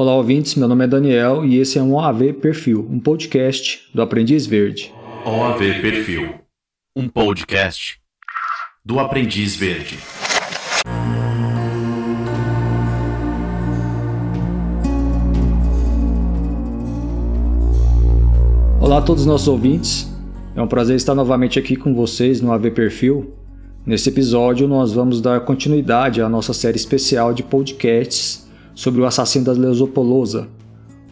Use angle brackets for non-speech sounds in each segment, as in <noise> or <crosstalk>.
Olá, ouvintes. Meu nome é Daniel e esse é um OAV Perfil, um podcast do Aprendiz Verde. OAV Perfil, um podcast do Aprendiz Verde. Olá a todos os nossos ouvintes. É um prazer estar novamente aqui com vocês no AV Perfil. Nesse episódio, nós vamos dar continuidade à nossa série especial de podcasts sobre o assassino da Lesopolosa.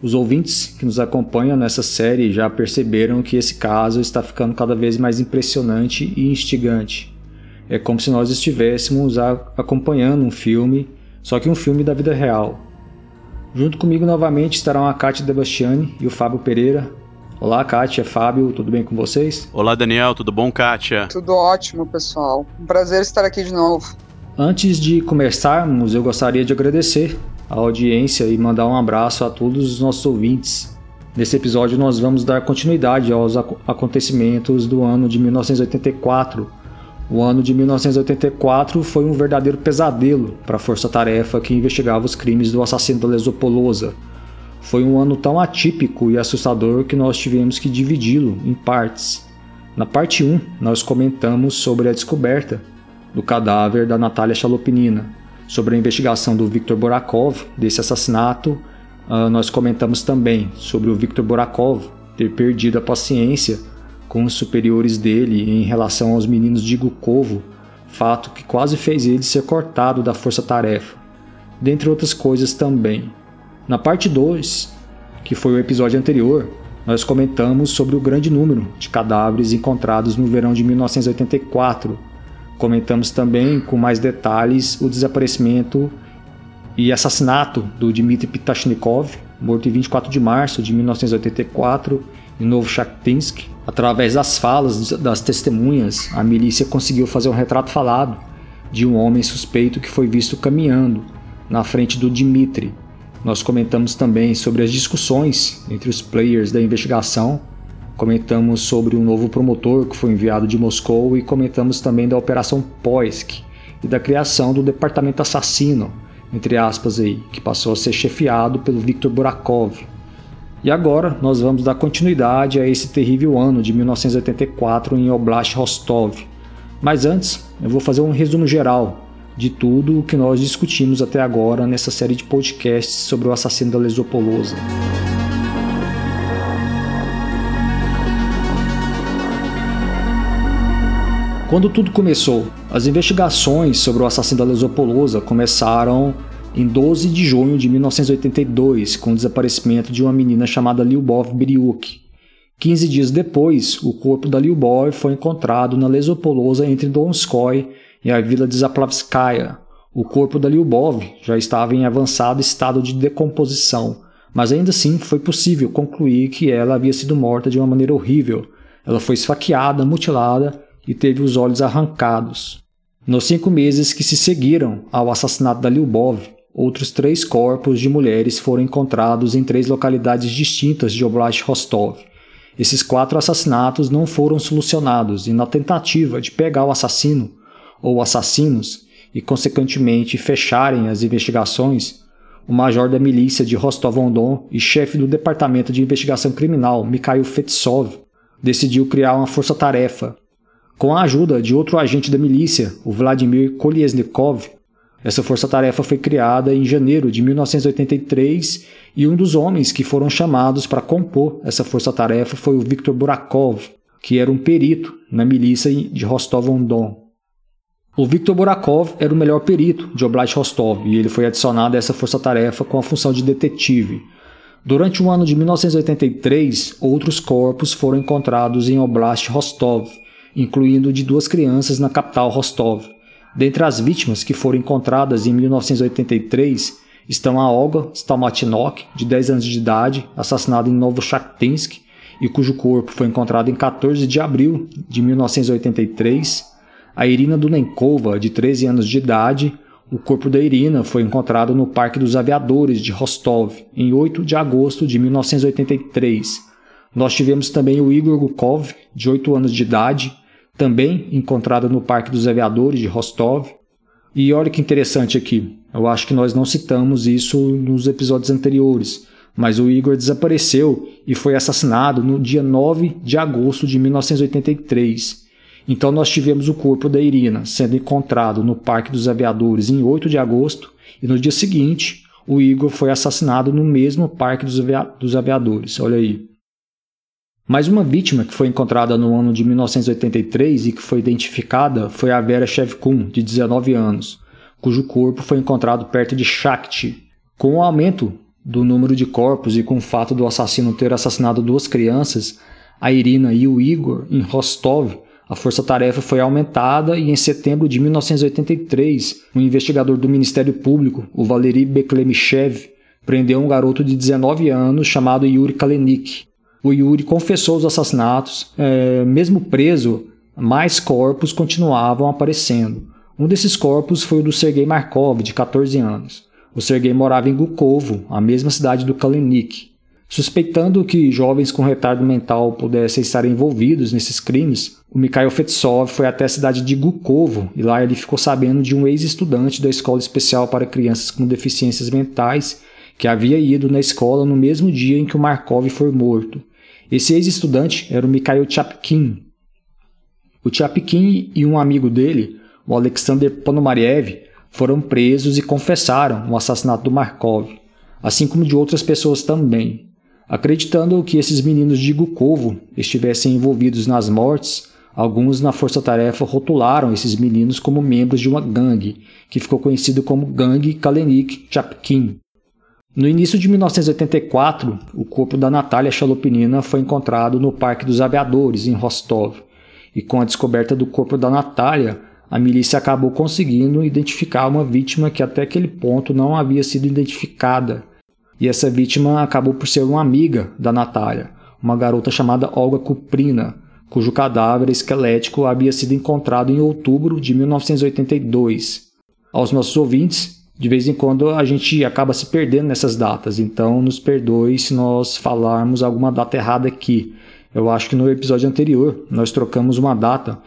Os ouvintes que nos acompanham nessa série já perceberam que esse caso está ficando cada vez mais impressionante e instigante. É como se nós estivéssemos acompanhando um filme, só que um filme da vida real. Junto comigo novamente estarão a Kátia Debastiani e o Fábio Pereira. Olá, Kátia, Fábio, tudo bem com vocês? Olá, Daniel, tudo bom, Kátia? Tudo ótimo, pessoal. Um prazer estar aqui de novo. Antes de começarmos, eu gostaria de agradecer a audiência e mandar um abraço a todos os nossos ouvintes. Nesse episódio, nós vamos dar continuidade aos acontecimentos do ano de 1984. O ano de 1984 foi um verdadeiro pesadelo para a força-tarefa que investigava os crimes do assassino da Lesopolosa. Foi um ano tão atípico e assustador que nós tivemos que dividi-lo em partes. Na parte 1, nós comentamos sobre a descoberta do cadáver da Natália Chalopinina, sobre a investigação do Viktor Borakov desse assassinato, uh, nós comentamos também sobre o Viktor Borakov ter perdido a paciência com os superiores dele em relação aos meninos de Gukovo, fato que quase fez ele ser cortado da força-tarefa, dentre outras coisas também. Na parte 2, que foi o episódio anterior, nós comentamos sobre o grande número de cadáveres encontrados no verão de 1984 Comentamos também com mais detalhes o desaparecimento e assassinato do Dmitry Pitashnikov, morto em 24 de março de 1984 em Novochakinsk. Através das falas das testemunhas, a milícia conseguiu fazer um retrato falado de um homem suspeito que foi visto caminhando na frente do Dmitry. Nós comentamos também sobre as discussões entre os players da investigação Comentamos sobre um novo promotor que foi enviado de Moscou e comentamos também da Operação Poisk e da criação do Departamento Assassino, entre aspas aí, que passou a ser chefiado pelo Viktor Burakov. E agora nós vamos dar continuidade a esse terrível ano de 1984 em Oblast Rostov. Mas antes, eu vou fazer um resumo geral de tudo o que nós discutimos até agora nessa série de podcasts sobre o assassino da Lesopolosa. Quando tudo começou, as investigações sobre o assassino da Lesopolosa começaram em 12 de junho de 1982, com o desaparecimento de uma menina chamada Lyubov Biriuk. 15 dias depois, o corpo da Lyubov foi encontrado na Lesopolosa entre Donskoy e a vila de Zaplavskaya. O corpo da Lyubov já estava em avançado estado de decomposição, mas ainda assim foi possível concluir que ela havia sido morta de uma maneira horrível. Ela foi esfaqueada, mutilada e teve os olhos arrancados. Nos cinco meses que se seguiram ao assassinato da Lyubov, outros três corpos de mulheres foram encontrados em três localidades distintas de Oblast Rostov. Esses quatro assassinatos não foram solucionados e, na tentativa de pegar o assassino ou assassinos e, consequentemente, fecharem as investigações, o major da milícia de Rostov-on-Don e chefe do Departamento de Investigação Criminal, Mikhail Fetsov, decidiu criar uma força-tarefa com a ajuda de outro agente da milícia, o Vladimir Kolesnikov, essa força-tarefa foi criada em janeiro de 1983 e um dos homens que foram chamados para compor essa força-tarefa foi o Viktor Burakov, que era um perito na milícia de Rostov-on-Don. O Viktor Burakov era o melhor perito de Oblast Rostov e ele foi adicionado a essa força-tarefa com a função de detetive. Durante o ano de 1983, outros corpos foram encontrados em Oblast Rostov, incluindo de duas crianças na capital Rostov. Dentre as vítimas que foram encontradas em 1983 estão a Olga Stalmatinok, de 10 anos de idade, assassinada em Novochakinsk e cujo corpo foi encontrado em 14 de abril de 1983, a Irina Dunenkova, de 13 anos de idade, o corpo da Irina foi encontrado no Parque dos Aviadores de Rostov em 8 de agosto de 1983. Nós tivemos também o Igor Gukov, de 8 anos de idade, também encontrada no Parque dos Aviadores de Rostov, E olha que interessante aqui, eu acho que nós não citamos isso nos episódios anteriores, mas o Igor desapareceu e foi assassinado no dia 9 de agosto de 1983. Então nós tivemos o corpo da Irina sendo encontrado no Parque dos Aviadores em 8 de agosto e no dia seguinte o Igor foi assassinado no mesmo Parque dos, Avia dos Aviadores. Olha aí. Mais uma vítima que foi encontrada no ano de 1983 e que foi identificada foi a Vera Shevkun, de 19 anos, cujo corpo foi encontrado perto de Shakti. Com o aumento do número de corpos e com o fato do assassino ter assassinado duas crianças, a Irina e o Igor, em Rostov, a força-tarefa foi aumentada e em setembro de 1983, um investigador do Ministério Público, o Valery Beklemichev, prendeu um garoto de 19 anos chamado Yuri Kalenik, o Yuri confessou os assassinatos, é, mesmo preso, mais corpos continuavam aparecendo. Um desses corpos foi o do Sergei Markov, de 14 anos. O Sergei morava em Gukovo, a mesma cidade do Kalenik. Suspeitando que jovens com retardo mental pudessem estar envolvidos nesses crimes, o Mikhail Fetsov foi até a cidade de Gukovo e lá ele ficou sabendo de um ex-estudante da escola especial para crianças com deficiências mentais que havia ido na escola no mesmo dia em que o Markov foi morto. Esse ex-estudante era o Mikhail Chapkin. O Chapkin e um amigo dele, o Alexander Ponomariev, foram presos e confessaram o assassinato do Markov, assim como de outras pessoas também. Acreditando que esses meninos de Gukovo estivessem envolvidos nas mortes, alguns na força-tarefa rotularam esses meninos como membros de uma gangue, que ficou conhecido como Gangue Kalenik Chapkin. No início de 1984, o corpo da Natália Chalopinina foi encontrado no Parque dos Aviadores, em Rostov. E com a descoberta do corpo da Natália, a milícia acabou conseguindo identificar uma vítima que até aquele ponto não havia sido identificada. E essa vítima acabou por ser uma amiga da Natália, uma garota chamada Olga Kuprina, cujo cadáver esquelético havia sido encontrado em outubro de 1982. Aos nossos ouvintes, de vez em quando a gente acaba se perdendo nessas datas, então nos perdoe se nós falarmos alguma data errada aqui. Eu acho que no episódio anterior nós trocamos uma data,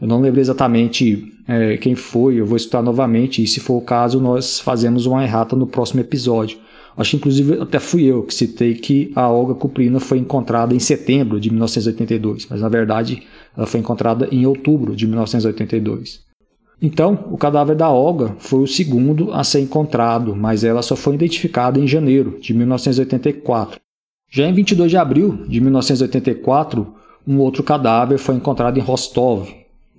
eu não lembro exatamente é, quem foi, eu vou escutar novamente, e se for o caso, nós fazemos uma errata no próximo episódio. Acho que inclusive até fui eu que citei que a Olga Cuprina foi encontrada em setembro de 1982, mas na verdade ela foi encontrada em outubro de 1982. Então, o cadáver da Olga foi o segundo a ser encontrado, mas ela só foi identificada em janeiro de 1984. Já em 22 de abril de 1984, um outro cadáver foi encontrado em Rostov.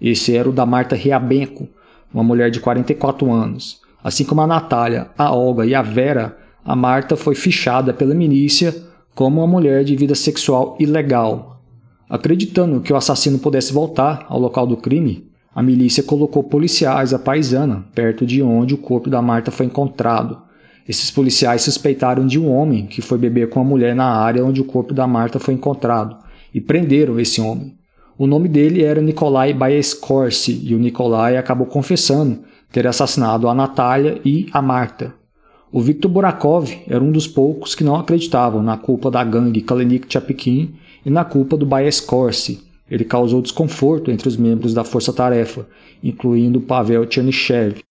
Esse era o da Marta Riabenko, uma mulher de 44 anos. Assim como a Natália, a Olga e a Vera, a Marta foi fichada pela milícia como uma mulher de vida sexual ilegal. Acreditando que o assassino pudesse voltar ao local do crime, a milícia colocou policiais à paisana, perto de onde o corpo da Marta foi encontrado. Esses policiais suspeitaram de um homem que foi beber com a mulher na área onde o corpo da Marta foi encontrado e prenderam esse homem. O nome dele era Nikolai Baeskorsi e o Nikolai acabou confessando ter assassinado a Natália e a Marta. O Viktor Burakov era um dos poucos que não acreditavam na culpa da gangue Kalenik Chapkin e na culpa do Baeskorsi, ele causou desconforto entre os membros da força-tarefa, incluindo Pavel Chernyshев.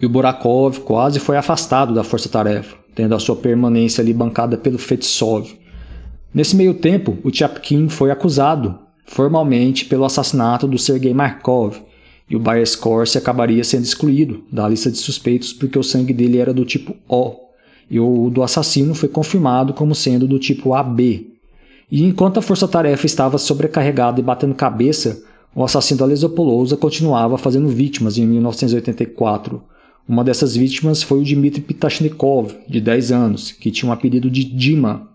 E o Burakov quase foi afastado da força-tarefa, tendo a sua permanência ali bancada pelo Fetsov. Nesse meio tempo, o Chapkin foi acusado, formalmente, pelo assassinato do Sergei Markov, e o Bayerskorsi acabaria sendo excluído da lista de suspeitos porque o sangue dele era do tipo O, e o do assassino foi confirmado como sendo do tipo AB, e enquanto a força-tarefa estava sobrecarregada e batendo cabeça, o assassino da Lesopoulosa continuava fazendo vítimas em 1984. Uma dessas vítimas foi o Dmitry Pitashnikov, de 10 anos, que tinha um apelido de Dima.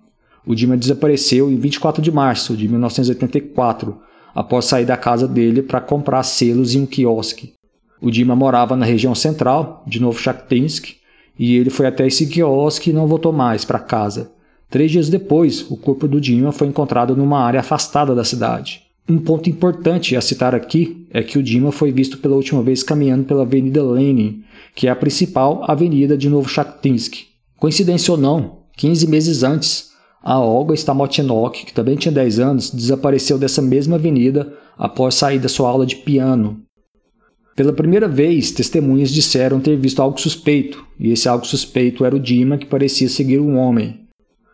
O Dima desapareceu em 24 de março de 1984, após sair da casa dele para comprar selos em um quiosque. O Dima morava na região central de Novochatinsk e ele foi até esse quiosque e não voltou mais para casa. Três dias depois, o corpo do Dima foi encontrado numa área afastada da cidade. Um ponto importante a citar aqui é que o Dima foi visto pela última vez caminhando pela Avenida Lenin, que é a principal avenida de Novochatinsk. Coincidência ou não, 15 meses antes, a Olga Stamotinok, que também tinha 10 anos, desapareceu dessa mesma avenida após sair da sua aula de piano. Pela primeira vez, testemunhas disseram ter visto algo suspeito, e esse algo suspeito era o Dima que parecia seguir um homem.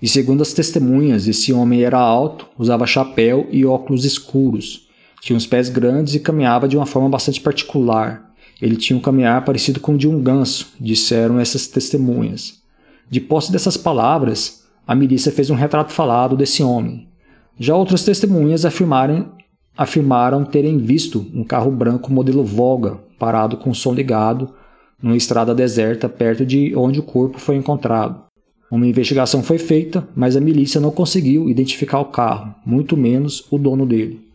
E segundo as testemunhas, esse homem era alto, usava chapéu e óculos escuros, tinha os pés grandes e caminhava de uma forma bastante particular. Ele tinha um caminhar parecido com o de um ganso, disseram essas testemunhas. De posse dessas palavras, a milícia fez um retrato falado desse homem. Já outras testemunhas afirmaram, afirmaram terem visto um carro branco modelo Volga parado com o som ligado numa estrada deserta perto de onde o corpo foi encontrado. Uma investigação foi feita, mas a milícia não conseguiu identificar o carro, muito menos o dono dele.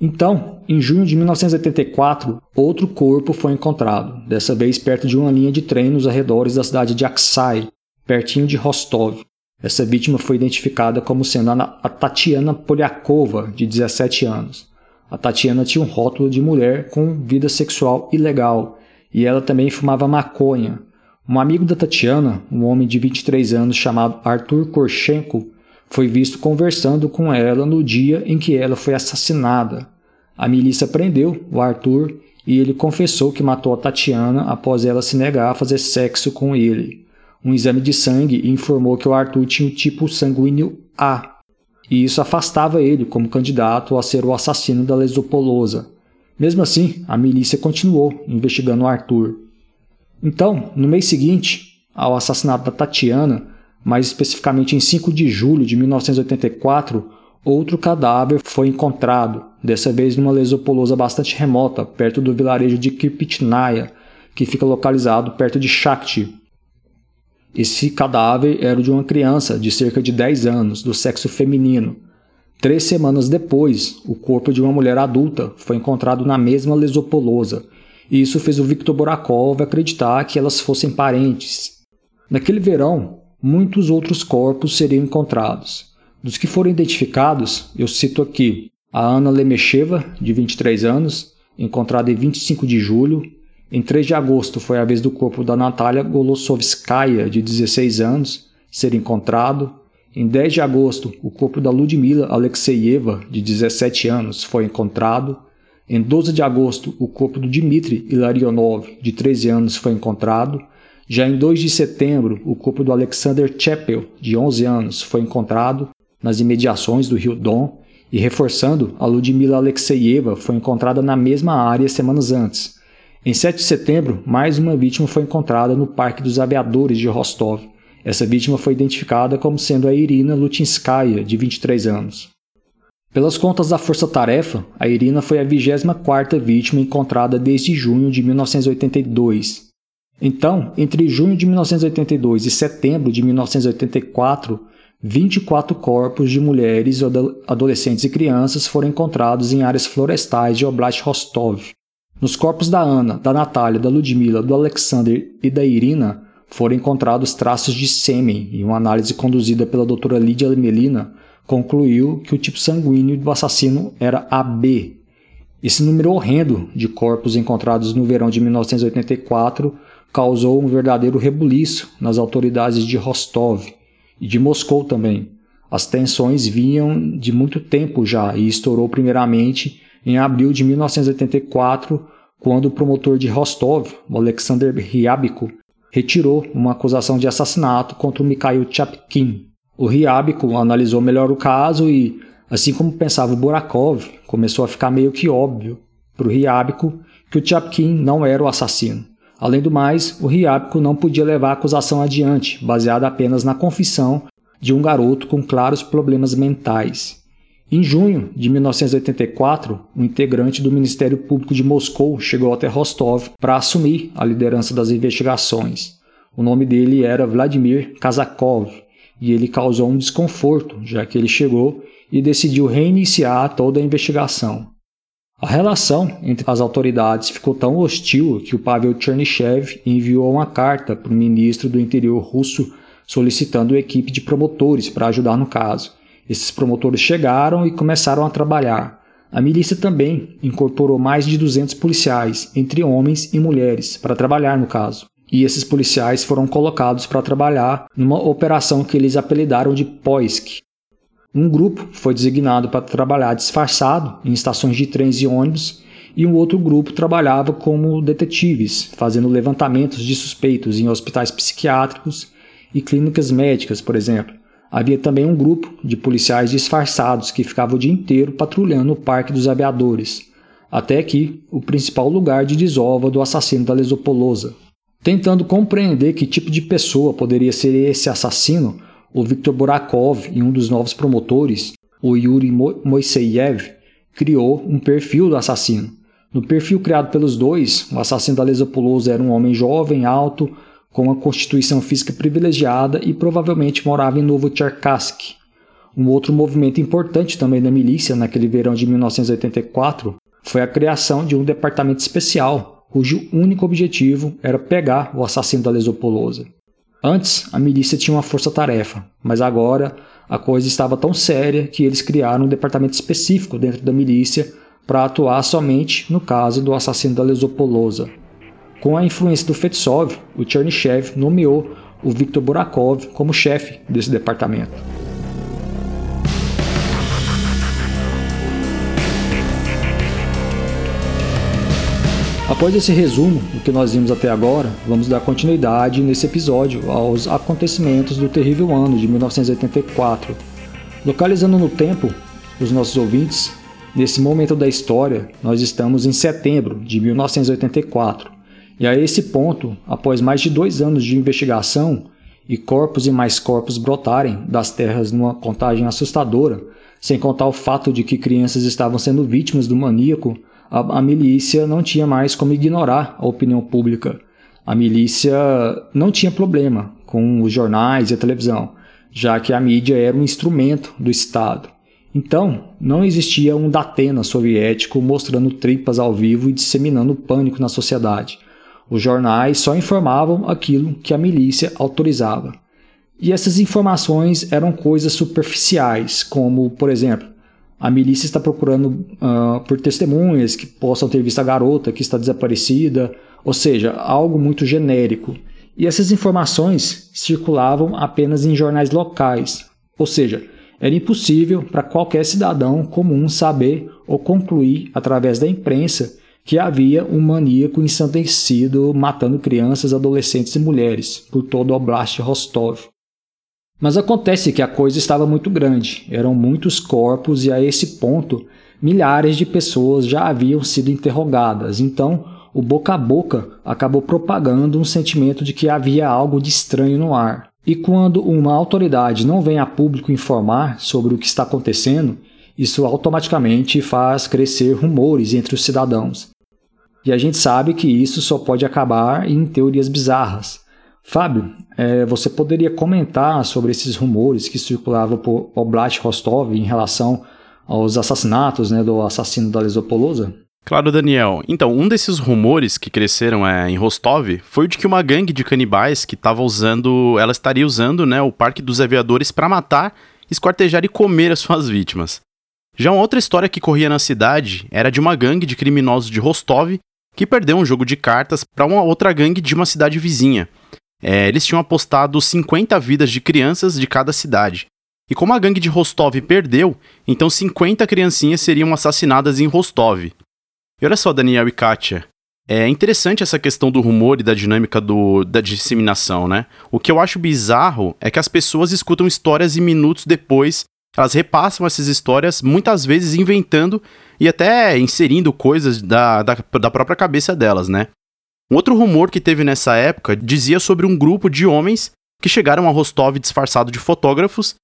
Então, em junho de 1984, outro corpo foi encontrado, dessa vez perto de uma linha de trem nos arredores da cidade de Aksai, pertinho de Rostov. Essa vítima foi identificada como sendo a Tatiana Polyakova, de 17 anos. A Tatiana tinha um rótulo de mulher com vida sexual ilegal e ela também fumava maconha. Um amigo da Tatiana, um homem de 23 anos chamado Arthur Korchenko, foi visto conversando com ela no dia em que ela foi assassinada. A milícia prendeu o Arthur e ele confessou que matou a Tatiana após ela se negar a fazer sexo com ele. Um exame de sangue informou que o Arthur tinha o tipo sanguíneo A, e isso afastava ele como candidato a ser o assassino da Lesopolosa. Mesmo assim, a milícia continuou investigando o Arthur. Então, no mês seguinte ao assassinato da Tatiana, mais especificamente em 5 de julho de 1984, outro cadáver foi encontrado, dessa vez numa lesopolosa bastante remota, perto do vilarejo de Kirpitnaya, que fica localizado perto de Shakti. Esse cadáver era de uma criança de cerca de 10 anos, do sexo feminino. Três semanas depois, o corpo de uma mulher adulta foi encontrado na mesma lesopolosa, e isso fez o Viktor Borakov acreditar que elas fossem parentes. Naquele verão, muitos outros corpos seriam encontrados. Dos que foram identificados, eu cito aqui a Ana Lemecheva, de 23 anos, encontrada em 25 de julho. Em 3 de agosto foi a vez do corpo da Natália Golosovskaya, de 16 anos, ser encontrado. Em 10 de agosto, o corpo da Ludmila Alexeyeva, de 17 anos, foi encontrado. Em 12 de agosto, o corpo do Dmitry Ilarionov, de 13 anos, foi encontrado. Já em 2 de setembro, o corpo do Alexander Chapel, de 11 anos, foi encontrado nas imediações do rio Don e, reforçando, a Ludmila Alexeyeva foi encontrada na mesma área semanas antes. Em 7 de setembro, mais uma vítima foi encontrada no Parque dos Aviadores de Rostov. Essa vítima foi identificada como sendo a Irina Lutinskaya, de 23 anos. Pelas contas da Força Tarefa, a Irina foi a 24ª vítima encontrada desde junho de 1982. Então, entre junho de 1982 e setembro de 1984, 24 corpos de mulheres, adolescentes e crianças foram encontrados em áreas florestais de Oblast Rostov. Nos corpos da Ana, da Natália, da Ludmila, do Alexander e da Irina foram encontrados traços de sêmen e uma análise conduzida pela doutora Lídia Melina concluiu que o tipo sanguíneo do assassino era AB. Esse número horrendo de corpos encontrados no verão de 1984 causou um verdadeiro rebuliço nas autoridades de Rostov e de Moscou também. As tensões vinham de muito tempo já e estourou primeiramente em abril de 1984, quando o promotor de Rostov, Alexander Ryabko, retirou uma acusação de assassinato contra Mikhail Chapkin. O Ryabko analisou melhor o caso e, assim como pensava o Borakov, começou a ficar meio que óbvio para o Ryabko que o Chapkin não era o assassino. Além do mais, o Ryabko não podia levar a acusação adiante, baseada apenas na confissão de um garoto com claros problemas mentais. Em junho de 1984, um integrante do Ministério Público de Moscou chegou até Rostov para assumir a liderança das investigações. O nome dele era Vladimir Kazakov e ele causou um desconforto, já que ele chegou e decidiu reiniciar toda a investigação. A relação entre as autoridades ficou tão hostil que o Pavel Chernyshев enviou uma carta para o ministro do interior russo solicitando equipe de promotores para ajudar no caso. Esses promotores chegaram e começaram a trabalhar. A milícia também incorporou mais de 200 policiais, entre homens e mulheres, para trabalhar no caso. E esses policiais foram colocados para trabalhar numa operação que eles apelidaram de Poisk, um grupo foi designado para trabalhar disfarçado em estações de trens e ônibus e um outro grupo trabalhava como detetives, fazendo levantamentos de suspeitos em hospitais psiquiátricos e clínicas médicas, por exemplo. Havia também um grupo de policiais disfarçados que ficava o dia inteiro patrulhando o Parque dos Aviadores, até que o principal lugar de desova do assassino da Lesopolosa. Tentando compreender que tipo de pessoa poderia ser esse assassino, o Viktor Borakov e um dos novos promotores, o Yuri Moiseyev, criou um perfil do assassino. No perfil criado pelos dois, o assassino da Lesopolosa era um homem jovem, alto, com uma constituição física privilegiada e provavelmente morava em Novocherkassk. Um outro movimento importante também da milícia naquele verão de 1984 foi a criação de um departamento especial, cujo único objetivo era pegar o assassino da Lesopolosa. Antes, a milícia tinha uma força-tarefa, mas agora a coisa estava tão séria que eles criaram um departamento específico dentro da milícia para atuar somente no caso do assassino da Lesopolosa. Com a influência do Fetsov, o Chernyshев nomeou o Viktor Burakov como chefe desse departamento. Após esse resumo do que nós vimos até agora, vamos dar continuidade nesse episódio aos acontecimentos do terrível ano de 1984. Localizando no tempo os nossos ouvintes, nesse momento da história, nós estamos em setembro de 1984 e a esse ponto, após mais de dois anos de investigação e corpos e mais corpos brotarem das terras numa contagem assustadora, sem contar o fato de que crianças estavam sendo vítimas do maníaco, a, a milícia não tinha mais como ignorar a opinião pública. A milícia não tinha problema com os jornais e a televisão, já que a mídia era um instrumento do Estado. Então, não existia um Datena soviético mostrando tripas ao vivo e disseminando pânico na sociedade. Os jornais só informavam aquilo que a milícia autorizava. E essas informações eram coisas superficiais, como, por exemplo, a milícia está procurando uh, por testemunhas que possam ter visto a garota que está desaparecida, ou seja, algo muito genérico. E essas informações circulavam apenas em jornais locais, ou seja, era impossível para qualquer cidadão comum saber ou concluir através da imprensa que havia um maníaco ensandecido matando crianças, adolescentes e mulheres por todo o Oblast Rostov. Mas acontece que a coisa estava muito grande, eram muitos corpos e a esse ponto milhares de pessoas já haviam sido interrogadas, então o boca a boca acabou propagando um sentimento de que havia algo de estranho no ar. E quando uma autoridade não vem a público informar sobre o que está acontecendo, isso automaticamente faz crescer rumores entre os cidadãos. E a gente sabe que isso só pode acabar em teorias bizarras. Fábio, é, você poderia comentar sobre esses rumores que circulavam por Oblast Rostov em relação aos assassinatos né, do assassino da Lesopolosa? Claro, Daniel. Então, um desses rumores que cresceram é, em Rostov foi o de que uma gangue de canibais que estava usando, ela estaria usando né, o Parque dos Aviadores para matar, esquartejar e comer as suas vítimas. Já uma outra história que corria na cidade era de uma gangue de criminosos de Rostov que perdeu um jogo de cartas para uma outra gangue de uma cidade vizinha. É, eles tinham apostado 50 vidas de crianças de cada cidade. E como a gangue de Rostov perdeu, então 50 criancinhas seriam assassinadas em Rostov. E olha só, Daniel e Katia, é interessante essa questão do rumor e da dinâmica do, da disseminação, né? O que eu acho bizarro é que as pessoas escutam histórias e minutos depois elas repassam essas histórias, muitas vezes inventando e até inserindo coisas da, da, da própria cabeça delas, né? Um outro rumor que teve nessa época dizia sobre um grupo de homens que chegaram a Rostov disfarçado de fotógrafos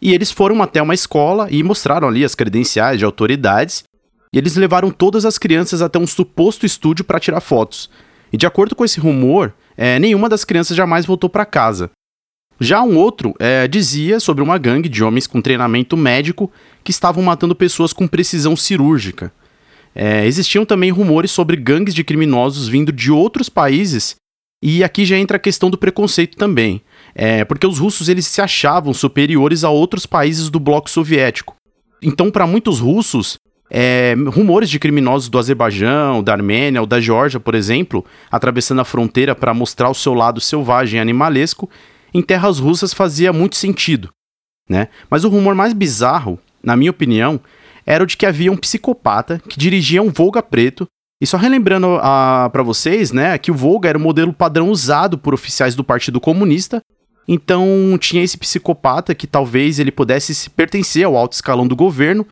e eles foram até uma escola e mostraram ali as credenciais de autoridades e eles levaram todas as crianças até um suposto estúdio para tirar fotos. E de acordo com esse rumor, é, nenhuma das crianças jamais voltou para casa. Já um outro é, dizia sobre uma gangue de homens com treinamento médico que estavam matando pessoas com precisão cirúrgica. É, existiam também rumores sobre gangues de criminosos vindo de outros países, e aqui já entra a questão do preconceito também, é, porque os russos eles se achavam superiores a outros países do bloco soviético. Então, para muitos russos, é, rumores de criminosos do Azerbaijão, da Armênia ou da Geórgia, por exemplo, atravessando a fronteira para mostrar o seu lado selvagem e animalesco, em terras russas fazia muito sentido, né? Mas o rumor mais bizarro, na minha opinião, era o de que havia um psicopata que dirigia um Volga preto E só relembrando para vocês, né, que o Volga era o modelo padrão usado por oficiais do Partido Comunista. Então tinha esse psicopata que talvez ele pudesse pertencer ao alto escalão do governo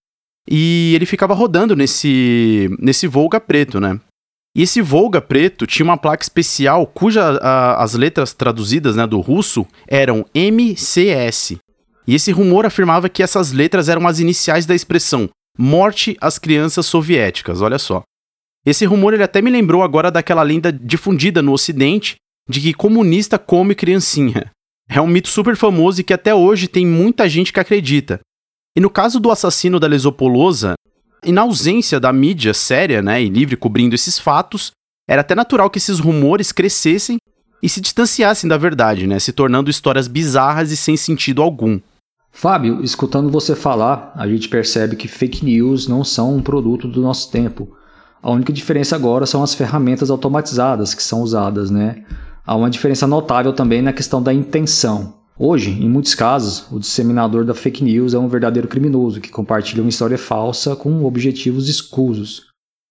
e ele ficava rodando nesse nesse Volga preto, né? E esse Volga preto tinha uma placa especial cuja a, as letras traduzidas né, do russo eram MCS. E esse rumor afirmava que essas letras eram as iniciais da expressão Morte às Crianças Soviéticas, olha só. Esse rumor ele até me lembrou agora daquela lenda difundida no ocidente de que comunista come criancinha. É um mito super famoso e que até hoje tem muita gente que acredita. E no caso do assassino da Lesopolosa, e na ausência da mídia séria né, e livre cobrindo esses fatos, era até natural que esses rumores crescessem e se distanciassem da verdade, né, se tornando histórias bizarras e sem sentido algum. Fábio, escutando você falar, a gente percebe que fake news não são um produto do nosso tempo. A única diferença agora são as ferramentas automatizadas que são usadas, né? Há uma diferença notável também na questão da intenção. Hoje, em muitos casos, o disseminador da fake news é um verdadeiro criminoso que compartilha uma história falsa com objetivos escusos.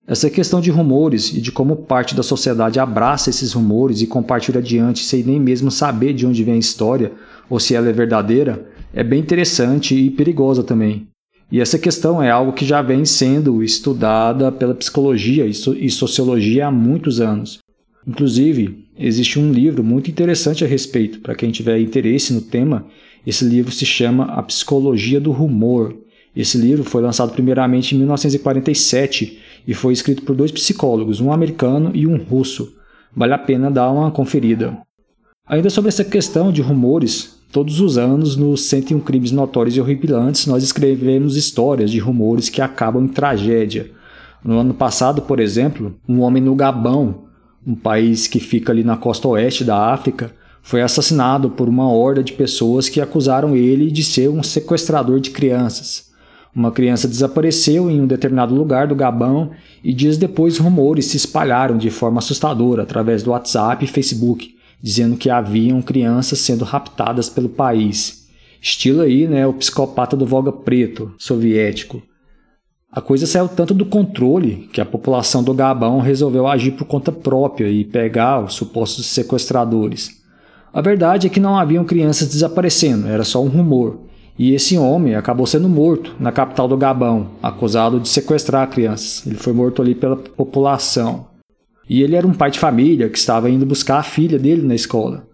Essa questão de rumores e de como parte da sociedade abraça esses rumores e compartilha adiante sem nem mesmo saber de onde vem a história ou se ela é verdadeira é bem interessante e perigosa também. E essa questão é algo que já vem sendo estudada pela psicologia e sociologia há muitos anos. Inclusive, existe um livro muito interessante a respeito. Para quem tiver interesse no tema, esse livro se chama A Psicologia do Rumor. Esse livro foi lançado primeiramente em 1947 e foi escrito por dois psicólogos, um americano e um russo. Vale a pena dar uma conferida. Ainda sobre essa questão de rumores, todos os anos nos 101 Crimes Notórios e Horripilantes nós escrevemos histórias de rumores que acabam em tragédia. No ano passado, por exemplo, um homem no Gabão um país que fica ali na costa oeste da África, foi assassinado por uma horda de pessoas que acusaram ele de ser um sequestrador de crianças. Uma criança desapareceu em um determinado lugar do Gabão e dias depois rumores se espalharam de forma assustadora através do WhatsApp e Facebook, dizendo que haviam crianças sendo raptadas pelo país. Estilo aí, né, o psicopata do Volga Preto, soviético. A coisa saiu tanto do controle que a população do Gabão resolveu agir por conta própria e pegar os supostos sequestradores. A verdade é que não haviam crianças desaparecendo, era só um rumor. E esse homem acabou sendo morto na capital do Gabão, acusado de sequestrar crianças. Ele foi morto ali pela população. E ele era um pai de família que estava indo buscar a filha dele na escola.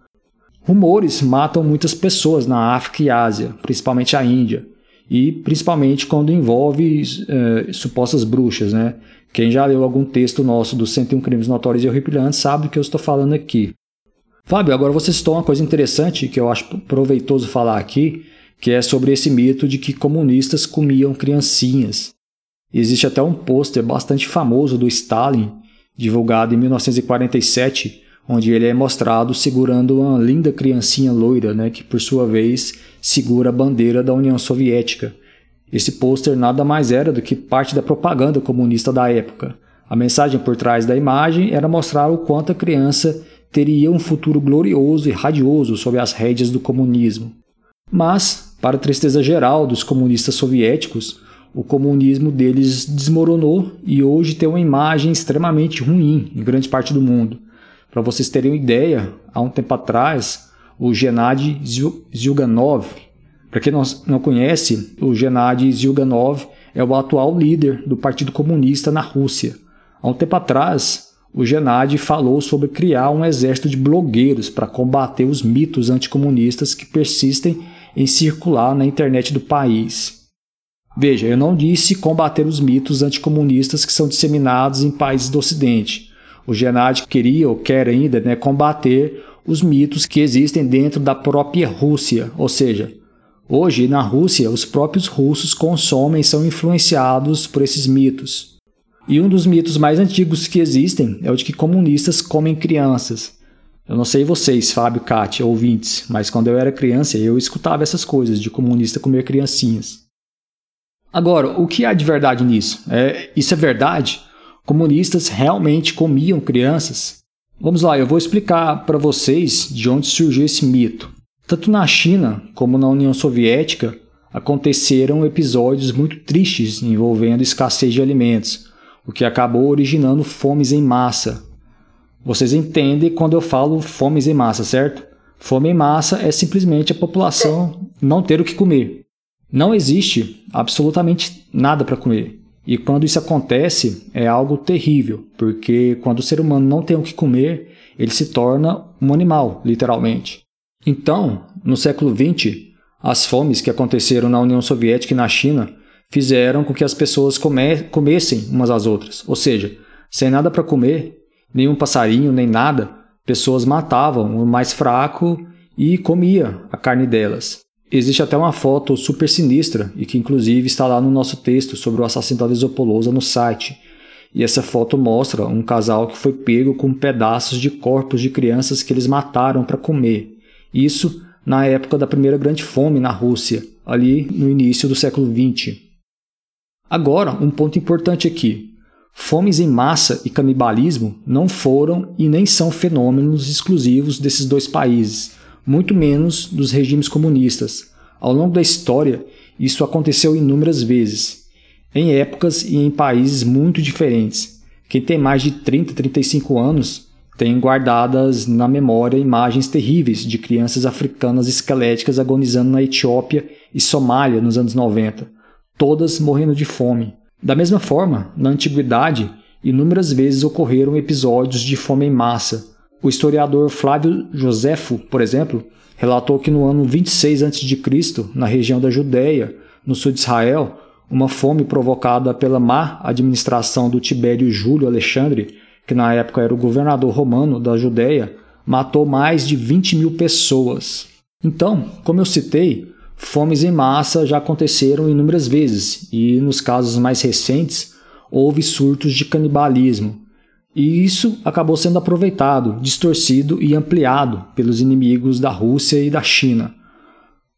Rumores matam muitas pessoas na África e Ásia, principalmente a Índia e principalmente quando envolve é, supostas bruxas, né? Quem já leu algum texto nosso dos 101 crimes notórios e horripilantes sabe do que eu estou falando aqui. Fábio, agora você citou uma coisa interessante que eu acho proveitoso falar aqui, que é sobre esse mito de que comunistas comiam criancinhas. Existe até um pôster bastante famoso do Stalin, divulgado em 1947, onde ele é mostrado segurando uma linda criancinha loira, né, que por sua vez segura a bandeira da União Soviética. Esse pôster nada mais era do que parte da propaganda comunista da época. A mensagem por trás da imagem era mostrar o quanto a criança teria um futuro glorioso e radioso sob as rédeas do comunismo. Mas, para tristeza geral dos comunistas soviéticos, o comunismo deles desmoronou e hoje tem uma imagem extremamente ruim em grande parte do mundo. Para vocês terem uma ideia, há um tempo atrás, o Gennady Zyuganov, para quem não, conhece, o Gennady Zyuganov é o atual líder do Partido Comunista na Rússia. Há um tempo atrás, o Gennady falou sobre criar um exército de blogueiros para combater os mitos anticomunistas que persistem em circular na internet do país. Veja, eu não disse combater os mitos anticomunistas que são disseminados em países do Ocidente. O Gennady queria ou quer ainda né, combater os mitos que existem dentro da própria Rússia, ou seja, hoje na Rússia os próprios russos consomem e são influenciados por esses mitos. E um dos mitos mais antigos que existem é o de que comunistas comem crianças. Eu não sei vocês, Fábio, Kátia, ouvintes, mas quando eu era criança eu escutava essas coisas de comunista comer criancinhas. Agora, o que há de verdade nisso? É, isso é verdade? comunistas realmente comiam crianças? Vamos lá, eu vou explicar para vocês de onde surgiu esse mito. Tanto na China como na União Soviética aconteceram episódios muito tristes envolvendo escassez de alimentos. o que acabou originando fomes em massa. Vocês entendem quando eu falo fomes em massa, certo? Fome em massa é simplesmente a população não ter o que comer. Não existe absolutamente nada para comer. E quando isso acontece, é algo terrível, porque quando o ser humano não tem o que comer, ele se torna um animal, literalmente. Então, no século XX, as fomes que aconteceram na União Soviética e na China fizeram com que as pessoas come comessem umas às outras. Ou seja, sem nada para comer, nenhum passarinho, nem nada, pessoas matavam o mais fraco e comia a carne delas. Existe até uma foto super sinistra e que inclusive está lá no nosso texto sobre o assassino da Lisopolosa no site. E essa foto mostra um casal que foi pego com pedaços de corpos de crianças que eles mataram para comer. Isso na época da primeira grande fome na Rússia, ali no início do século XX. Agora, um ponto importante aqui. Fomes em massa e canibalismo não foram e nem são fenômenos exclusivos desses dois países muito menos dos regimes comunistas. Ao longo da história, isso aconteceu inúmeras vezes, em épocas e em países muito diferentes. Quem tem mais de 30, 35 anos tem guardadas na memória imagens terríveis de crianças africanas esqueléticas agonizando na Etiópia e Somália nos anos 90, todas morrendo de fome. Da mesma forma, na antiguidade, inúmeras vezes ocorreram episódios de fome em massa, o historiador Flávio Josefo, por exemplo, relatou que no ano 26 a.C., na região da Judéia, no sul de Israel, uma fome provocada pela má administração do Tibério Júlio Alexandre, que na época era o governador romano da Judéia, matou mais de 20 mil pessoas. Então, como eu citei, fomes em massa já aconteceram inúmeras vezes e, nos casos mais recentes, houve surtos de canibalismo, e isso acabou sendo aproveitado, distorcido e ampliado pelos inimigos da Rússia e da China.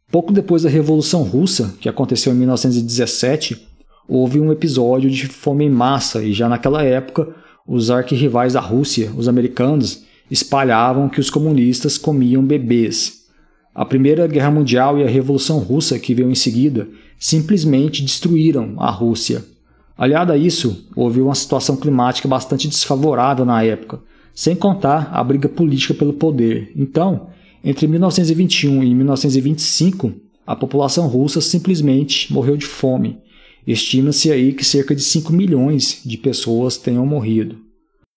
Pouco depois da Revolução Russa, que aconteceu em 1917, houve um episódio de fome em massa e já naquela época os arquirrivais da Rússia, os americanos, espalhavam que os comunistas comiam bebês. A Primeira Guerra Mundial e a Revolução Russa, que veio em seguida, simplesmente destruíram a Rússia. Aliado a isso, houve uma situação climática bastante desfavorável na época, sem contar a briga política pelo poder. Então, entre 1921 e 1925, a população russa simplesmente morreu de fome. Estima-se aí que cerca de 5 milhões de pessoas tenham morrido.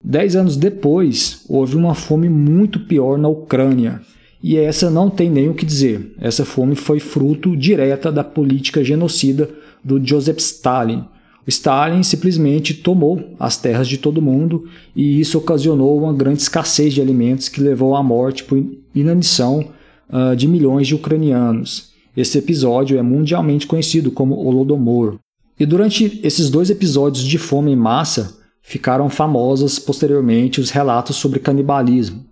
Dez anos depois, houve uma fome muito pior na Ucrânia. E essa não tem nem o que dizer. Essa fome foi fruto direta da política genocida do Joseph Stalin, Stalin simplesmente tomou as terras de todo mundo e isso ocasionou uma grande escassez de alimentos que levou à morte por inanição uh, de milhões de ucranianos. Esse episódio é mundialmente conhecido como Holodomor. E durante esses dois episódios de fome em massa, ficaram famosas posteriormente os relatos sobre canibalismo.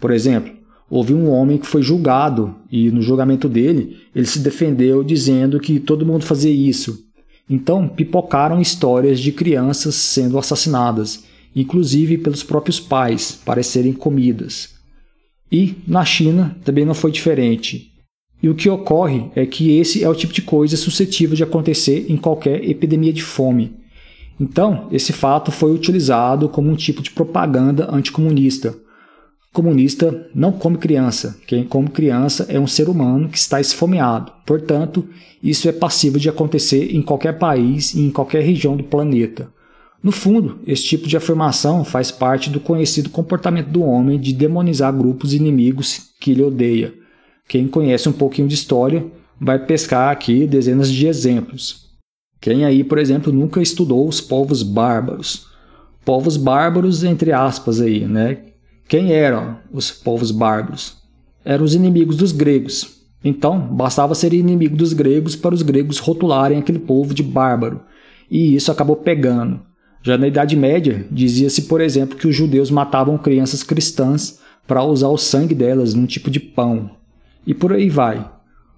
Por exemplo, houve um homem que foi julgado e no julgamento dele ele se defendeu dizendo que todo mundo fazia isso então pipocaram histórias de crianças sendo assassinadas, inclusive pelos próprios pais, para serem comidas. E na China também não foi diferente. E o que ocorre é que esse é o tipo de coisa suscetível de acontecer em qualquer epidemia de fome. Então, esse fato foi utilizado como um tipo de propaganda anticomunista, Comunista não come criança. Quem come criança é um ser humano que está esfomeado. Portanto, isso é passível de acontecer em qualquer país e em qualquer região do planeta. No fundo, esse tipo de afirmação faz parte do conhecido comportamento do homem de demonizar grupos inimigos que ele odeia. Quem conhece um pouquinho de história vai pescar aqui dezenas de exemplos. Quem aí, por exemplo, nunca estudou os povos bárbaros? Povos bárbaros, entre aspas, aí, né? Quem eram os povos bárbaros? Eram os inimigos dos gregos. Então, bastava ser inimigo dos gregos para os gregos rotularem aquele povo de bárbaro, e isso acabou pegando. Já na Idade Média, dizia-se, por exemplo, que os judeus matavam crianças cristãs para usar o sangue delas num tipo de pão. E por aí vai.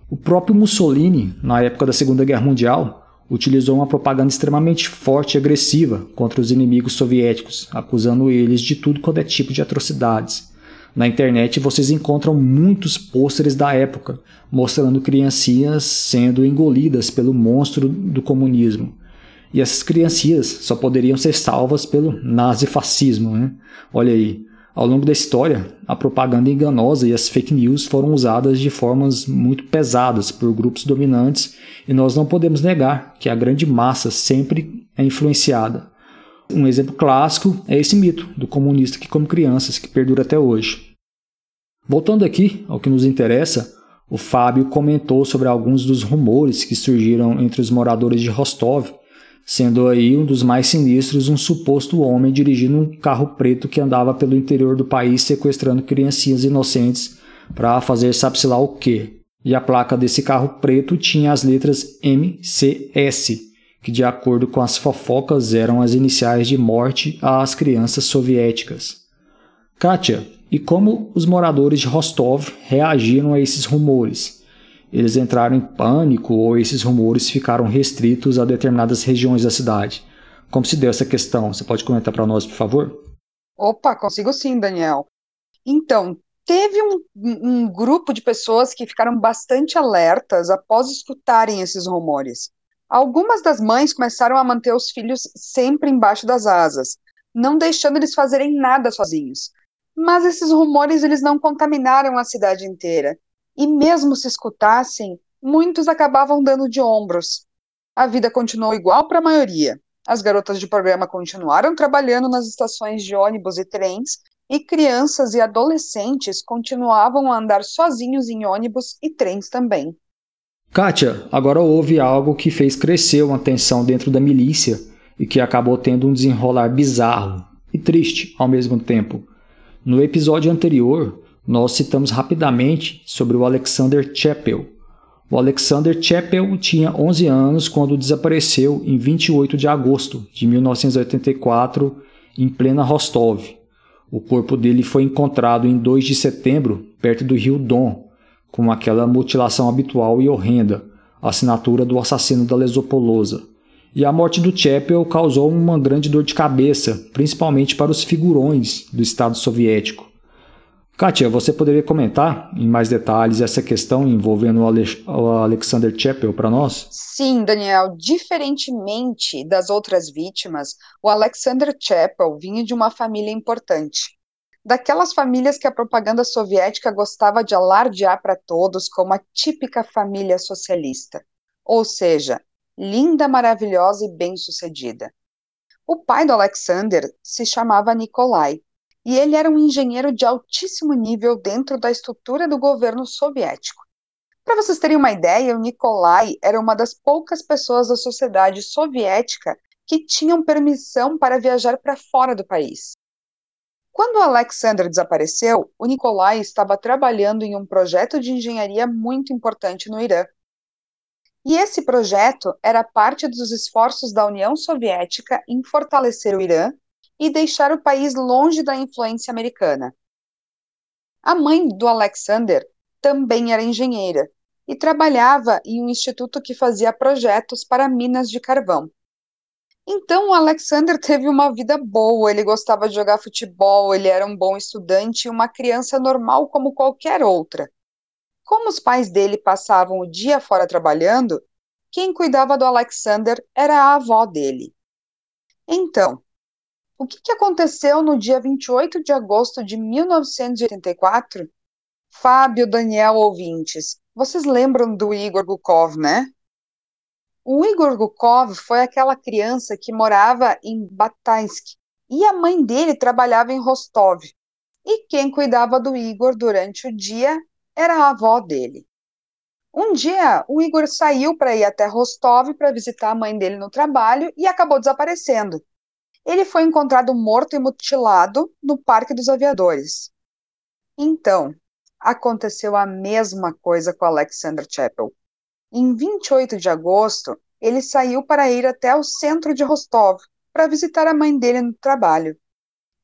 O próprio Mussolini, na época da Segunda Guerra Mundial, utilizou uma propaganda extremamente forte e agressiva contra os inimigos soviéticos, acusando eles de tudo quanto é tipo de atrocidades. Na internet vocês encontram muitos pôsteres da época, mostrando criancinhas sendo engolidas pelo monstro do comunismo. E essas criancinhas só poderiam ser salvas pelo nazifascismo. Né? Olha aí, ao longo da história, a propaganda enganosa e as fake news foram usadas de formas muito pesadas por grupos dominantes e nós não podemos negar que a grande massa sempre é influenciada. Um exemplo clássico é esse mito do comunista que come crianças, que perdura até hoje. Voltando aqui ao que nos interessa, o Fábio comentou sobre alguns dos rumores que surgiram entre os moradores de Rostov sendo aí um dos mais sinistros um suposto homem dirigindo um carro preto que andava pelo interior do país sequestrando criancinhas inocentes para fazer sabe-se lá o quê. E a placa desse carro preto tinha as letras MCS, que de acordo com as fofocas eram as iniciais de morte às crianças soviéticas. Kátia, e como os moradores de Rostov reagiram a esses rumores? Eles entraram em pânico ou esses rumores ficaram restritos a determinadas regiões da cidade. Como se deu essa questão? Você pode comentar para nós, por favor? Opa, consigo sim, Daniel. Então, teve um, um, grupo de pessoas que ficaram bastante alertas após escutarem esses rumores. Algumas das mães começaram a manter os filhos sempre embaixo das asas, não deixando eles fazerem nada sozinhos. Mas esses rumores eles não contaminaram a cidade inteira e mesmo se escutassem, muitos acabavam dando de ombros. A vida continuou igual para a maioria. As garotas de programa continuaram trabalhando nas estações de ônibus e trens, e crianças e adolescentes continuavam a andar sozinhos em ônibus e trens também. Kátia, agora houve algo que fez crescer uma tensão dentro da milícia e que acabou tendo um desenrolar bizarro e triste ao mesmo tempo. No episódio anterior, nós citamos rapidamente sobre o Alexander Chappell. O Alexander Chappell tinha 11 anos quando desapareceu em 28 de agosto de 1984 em plena Rostov. O corpo dele foi encontrado em 2 de setembro, perto do rio Don, com aquela mutilação habitual e horrenda, assinatura do assassino da Lesopolosa. E a morte do Chappell causou uma grande dor de cabeça, principalmente para os figurões do Estado soviético. Kátia, você poderia comentar em mais detalhes essa questão envolvendo o, o Alexander Chappell para nós? Sim, Daniel. Diferentemente das outras vítimas, o Alexander Chappell vinha de uma família importante. Daquelas famílias que a propaganda soviética gostava de alardear para todos como a típica família socialista. Ou seja, linda, maravilhosa e bem-sucedida. O pai do Alexander se chamava Nikolai e ele era um engenheiro de altíssimo nível dentro da estrutura do governo soviético. Para vocês terem uma ideia, o Nikolai era uma das poucas pessoas da sociedade soviética que tinham permissão para viajar para fora do país. Quando Alexander desapareceu, o Nikolai estava trabalhando em um projeto de engenharia muito importante no Irã. E esse projeto era parte dos esforços da União Soviética em fortalecer o Irã e deixar o país longe da influência americana. A mãe do Alexander também era engenheira e trabalhava em um instituto que fazia projetos para minas de carvão. Então, o Alexander teve uma vida boa, ele gostava de jogar futebol, ele era um bom estudante e uma criança normal como qualquer outra. Como os pais dele passavam o dia fora trabalhando, quem cuidava do Alexander era a avó dele. Então, o que, que aconteceu no dia 28 de agosto de 1984? Fábio, Daniel, ouvintes, vocês lembram do Igor Gukov, né? O Igor Gukov foi aquela criança que morava em Bataisk e a mãe dele trabalhava em Rostov. E quem cuidava do Igor durante o dia era a avó dele. Um dia, o Igor saiu para ir até Rostov para visitar a mãe dele no trabalho e acabou desaparecendo ele foi encontrado morto e mutilado no Parque dos Aviadores. Então, aconteceu a mesma coisa com Alexander Chappell. Em 28 de agosto, ele saiu para ir até o centro de Rostov para visitar a mãe dele no trabalho.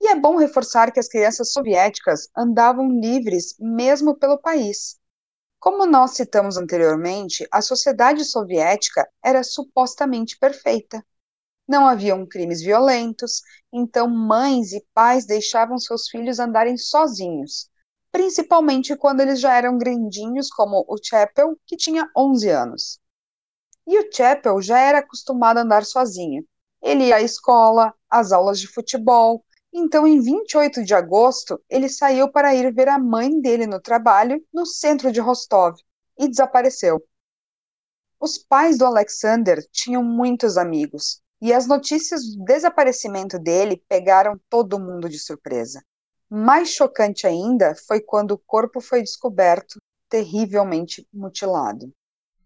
E é bom reforçar que as crianças soviéticas andavam livres mesmo pelo país. Como nós citamos anteriormente, a sociedade soviética era supostamente perfeita não haviam crimes violentos, então mães e pais deixavam seus filhos andarem sozinhos, principalmente quando eles já eram grandinhos, como o Chappell, que tinha 11 anos. E o Chapel já era acostumado a andar sozinho. Ele ia à escola, às aulas de futebol. Então, em 28 de agosto, ele saiu para ir ver a mãe dele no trabalho, no centro de Rostov, e desapareceu. Os pais do Alexander tinham muitos amigos, e as notícias do desaparecimento dele pegaram todo mundo de surpresa. Mais chocante ainda foi quando o corpo foi descoberto terrivelmente mutilado.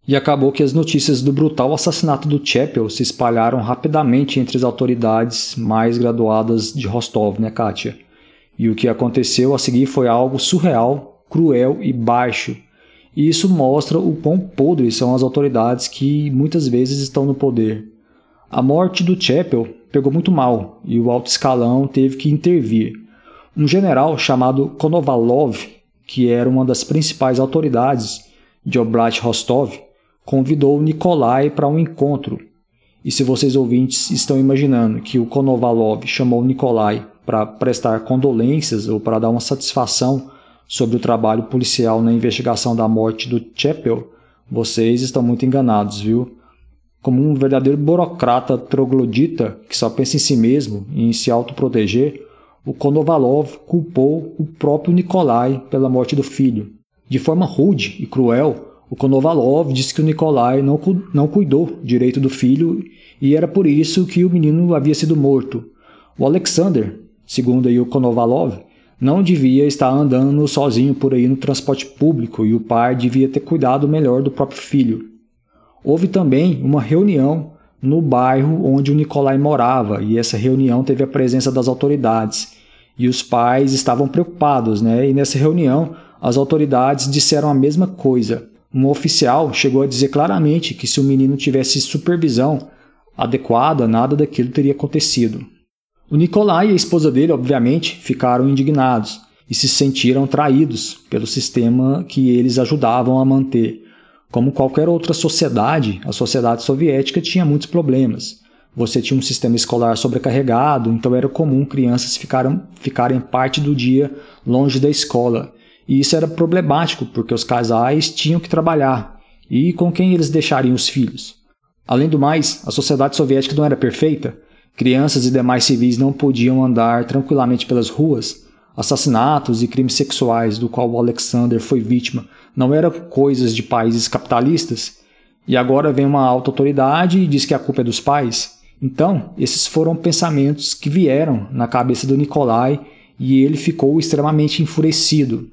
E acabou que as notícias do brutal assassinato do Chapel se espalharam rapidamente entre as autoridades mais graduadas de Rostov, né, Kátia? E o que aconteceu a seguir foi algo surreal, cruel e baixo. E isso mostra o quão podres são as autoridades que muitas vezes estão no poder. A morte do Chapel pegou muito mal e o alto escalão teve que intervir. Um general chamado Konovalov, que era uma das principais autoridades de Oblast Rostov, convidou Nikolai para um encontro. E se vocês ouvintes estão imaginando que o Konovalov chamou Nikolai para prestar condolências ou para dar uma satisfação sobre o trabalho policial na investigação da morte do Chapel, vocês estão muito enganados, viu? Como um verdadeiro burocrata troglodita que só pensa em si mesmo e em se autoproteger, o Konovalov culpou o próprio Nikolai pela morte do filho. De forma rude e cruel, o Konovalov disse que o Nikolai não, não cuidou direito do filho e era por isso que o menino havia sido morto. O Alexander, segundo aí o Konovalov, não devia estar andando sozinho por aí no transporte público e o pai devia ter cuidado melhor do próprio filho. Houve também uma reunião no bairro onde o Nicolai morava, e essa reunião teve a presença das autoridades. E os pais estavam preocupados, né? E nessa reunião, as autoridades disseram a mesma coisa. Um oficial chegou a dizer claramente que se o menino tivesse supervisão adequada, nada daquilo teria acontecido. O Nicolai e a esposa dele, obviamente, ficaram indignados e se sentiram traídos pelo sistema que eles ajudavam a manter. Como qualquer outra sociedade, a sociedade soviética tinha muitos problemas. Você tinha um sistema escolar sobrecarregado, então era comum crianças ficaram, ficarem parte do dia longe da escola. E isso era problemático, porque os casais tinham que trabalhar. E com quem eles deixariam os filhos? Além do mais, a sociedade soviética não era perfeita. Crianças e demais civis não podiam andar tranquilamente pelas ruas. Assassinatos e crimes sexuais do qual Alexander foi vítima não eram coisas de países capitalistas, e agora vem uma alta autoridade e diz que a culpa é dos pais. Então, esses foram pensamentos que vieram na cabeça do Nikolai e ele ficou extremamente enfurecido.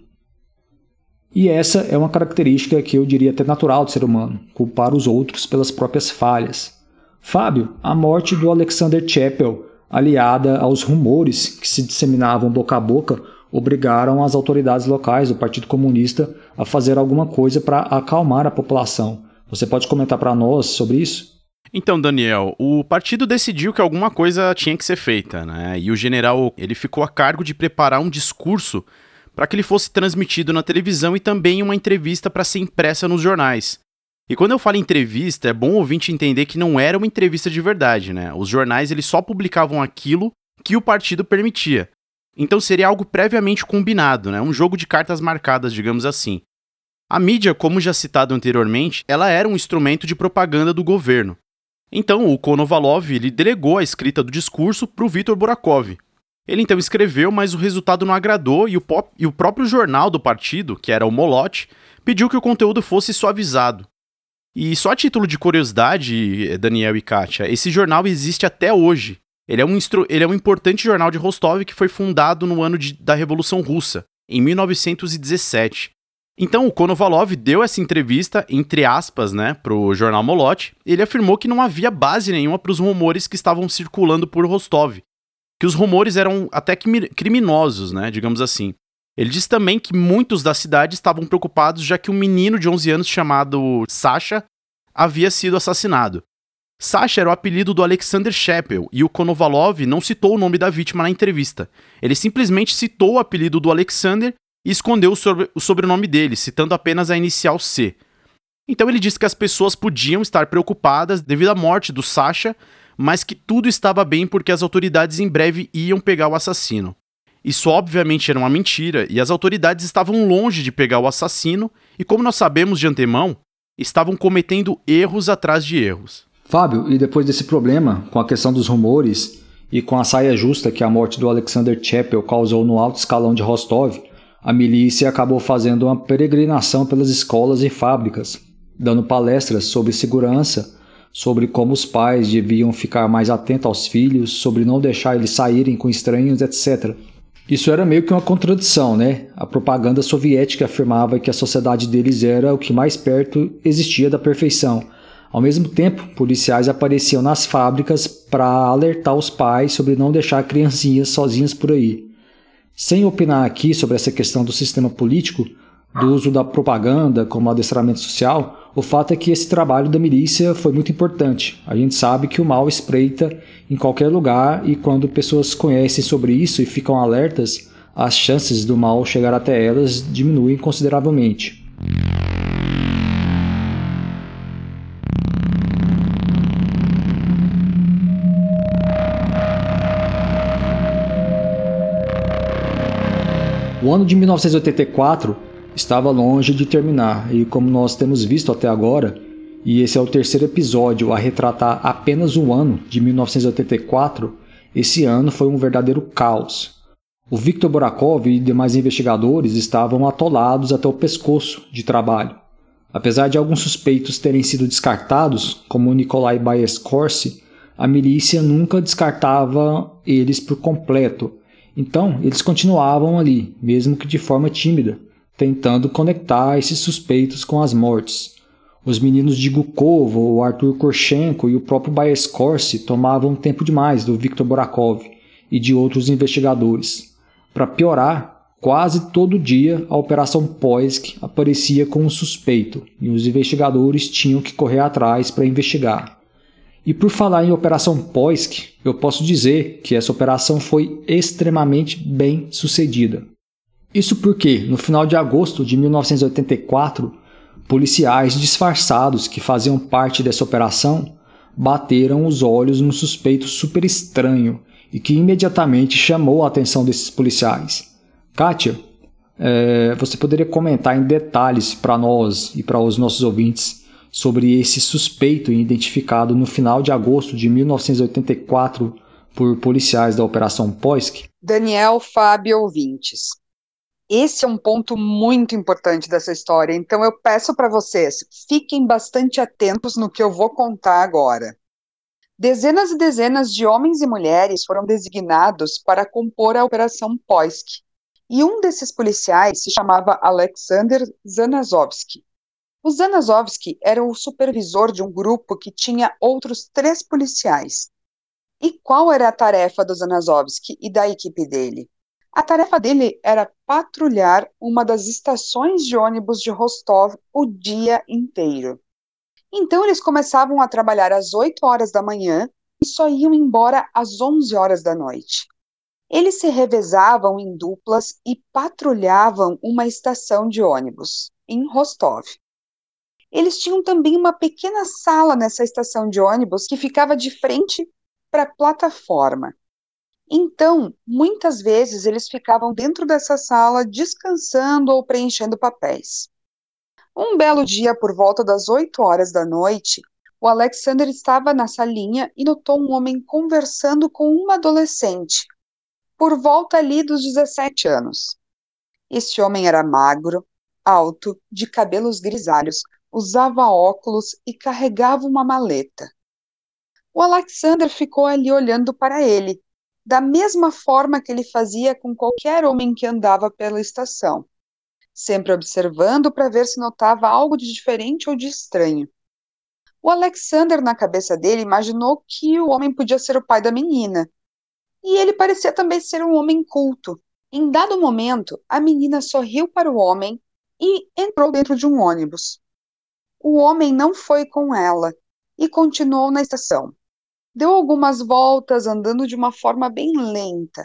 E essa é uma característica que eu diria até natural do ser humano, culpar os outros pelas próprias falhas. Fábio, a morte do Alexander Chappell, aliada aos rumores que se disseminavam boca a boca, obrigaram as autoridades locais do Partido Comunista a fazer alguma coisa para acalmar a população. Você pode comentar para nós sobre isso? Então, Daniel, o partido decidiu que alguma coisa tinha que ser feita, né? E o general, ele ficou a cargo de preparar um discurso para que ele fosse transmitido na televisão e também uma entrevista para ser impressa nos jornais. E quando eu falo entrevista, é bom ouvinte entender que não era uma entrevista de verdade, né? Os jornais eles só publicavam aquilo que o partido permitia. Então seria algo previamente combinado, né? um jogo de cartas marcadas, digamos assim. A mídia, como já citado anteriormente, ela era um instrumento de propaganda do governo. Então o Konovalov ele delegou a escrita do discurso para o Viktor Borakov. Ele então escreveu, mas o resultado não agradou e o, pop, e o próprio jornal do partido, que era o Molot, pediu que o conteúdo fosse suavizado. E só a título de curiosidade, Daniel e Kátia, esse jornal existe até hoje ele é, um ele é um importante jornal de Rostov que foi fundado no ano de, da Revolução Russa, em 1917. Então o Konovalov deu essa entrevista, entre aspas, né, pro jornal Molot. Ele afirmou que não havia base nenhuma para os rumores que estavam circulando por Rostov, que os rumores eram até criminosos, né, digamos assim. Ele disse também que muitos da cidade estavam preocupados já que um menino de 11 anos chamado Sasha havia sido assassinado. Sasha era o apelido do Alexander Chappell e o Konovalov não citou o nome da vítima na entrevista. Ele simplesmente citou o apelido do Alexander e escondeu o sobrenome dele, citando apenas a inicial C. Então ele disse que as pessoas podiam estar preocupadas devido à morte do Sasha, mas que tudo estava bem porque as autoridades em breve iam pegar o assassino. Isso obviamente era uma mentira e as autoridades estavam longe de pegar o assassino, e como nós sabemos de antemão, estavam cometendo erros atrás de erros. Fábio, e depois desse problema, com a questão dos rumores e com a saia justa que a morte do Alexander Chappell causou no alto escalão de Rostov, a milícia acabou fazendo uma peregrinação pelas escolas e fábricas, dando palestras sobre segurança, sobre como os pais deviam ficar mais atentos aos filhos, sobre não deixar eles saírem com estranhos, etc. Isso era meio que uma contradição, né? A propaganda soviética afirmava que a sociedade deles era o que mais perto existia da perfeição. Ao mesmo tempo, policiais apareciam nas fábricas para alertar os pais sobre não deixar criancinhas sozinhas por aí. Sem opinar aqui sobre essa questão do sistema político, do uso da propaganda como adestramento social, o fato é que esse trabalho da milícia foi muito importante. A gente sabe que o mal espreita em qualquer lugar e quando pessoas conhecem sobre isso e ficam alertas, as chances do mal chegar até elas diminuem consideravelmente. O ano de 1984 estava longe de terminar, e como nós temos visto até agora, e esse é o terceiro episódio a retratar apenas o ano de 1984, esse ano foi um verdadeiro caos. O Viktor Borakov e demais investigadores estavam atolados até o pescoço de trabalho. Apesar de alguns suspeitos terem sido descartados, como Nikolai Baeskorsi, a milícia nunca descartava eles por completo. Então, eles continuavam ali, mesmo que de forma tímida, tentando conectar esses suspeitos com as mortes. Os meninos de Gukovo, o Arthur Korchenko e o próprio Baeskorsi tomavam tempo demais do Viktor Borakov e de outros investigadores. Para piorar, quase todo dia a Operação Poisk aparecia com um suspeito e os investigadores tinham que correr atrás para investigar. E por falar em Operação Poisk, eu posso dizer que essa operação foi extremamente bem sucedida. Isso porque, no final de agosto de 1984, policiais disfarçados que faziam parte dessa operação bateram os olhos num suspeito super estranho e que imediatamente chamou a atenção desses policiais. Kátia, é, você poderia comentar em detalhes para nós e para os nossos ouvintes sobre esse suspeito identificado no final de agosto de 1984 por policiais da Operação Poisk? Daniel Fábio Ouvintes. Esse é um ponto muito importante dessa história, então eu peço para vocês, fiquem bastante atentos no que eu vou contar agora. Dezenas e dezenas de homens e mulheres foram designados para compor a Operação Poisk, e um desses policiais se chamava Alexander Zanazovsky. O Zanazovsky era o supervisor de um grupo que tinha outros três policiais. E qual era a tarefa do Zanazovsky e da equipe dele? A tarefa dele era patrulhar uma das estações de ônibus de Rostov o dia inteiro. Então eles começavam a trabalhar às 8 horas da manhã e só iam embora às 11 horas da noite. Eles se revezavam em duplas e patrulhavam uma estação de ônibus em Rostov. Eles tinham também uma pequena sala nessa estação de ônibus que ficava de frente para a plataforma. Então, muitas vezes eles ficavam dentro dessa sala descansando ou preenchendo papéis. Um belo dia, por volta das 8 horas da noite, o Alexander estava na salinha e notou um homem conversando com uma adolescente, por volta ali dos 17 anos. Esse homem era magro, alto, de cabelos grisalhos, usava óculos e carregava uma maleta. O Alexander ficou ali olhando para ele, da mesma forma que ele fazia com qualquer homem que andava pela estação, sempre observando para ver se notava algo de diferente ou de estranho. O Alexander, na cabeça dele, imaginou que o homem podia ser o pai da menina. E ele parecia também ser um homem culto. Em dado momento, a menina sorriu para o homem e entrou dentro de um ônibus. O homem não foi com ela e continuou na estação. Deu algumas voltas, andando de uma forma bem lenta.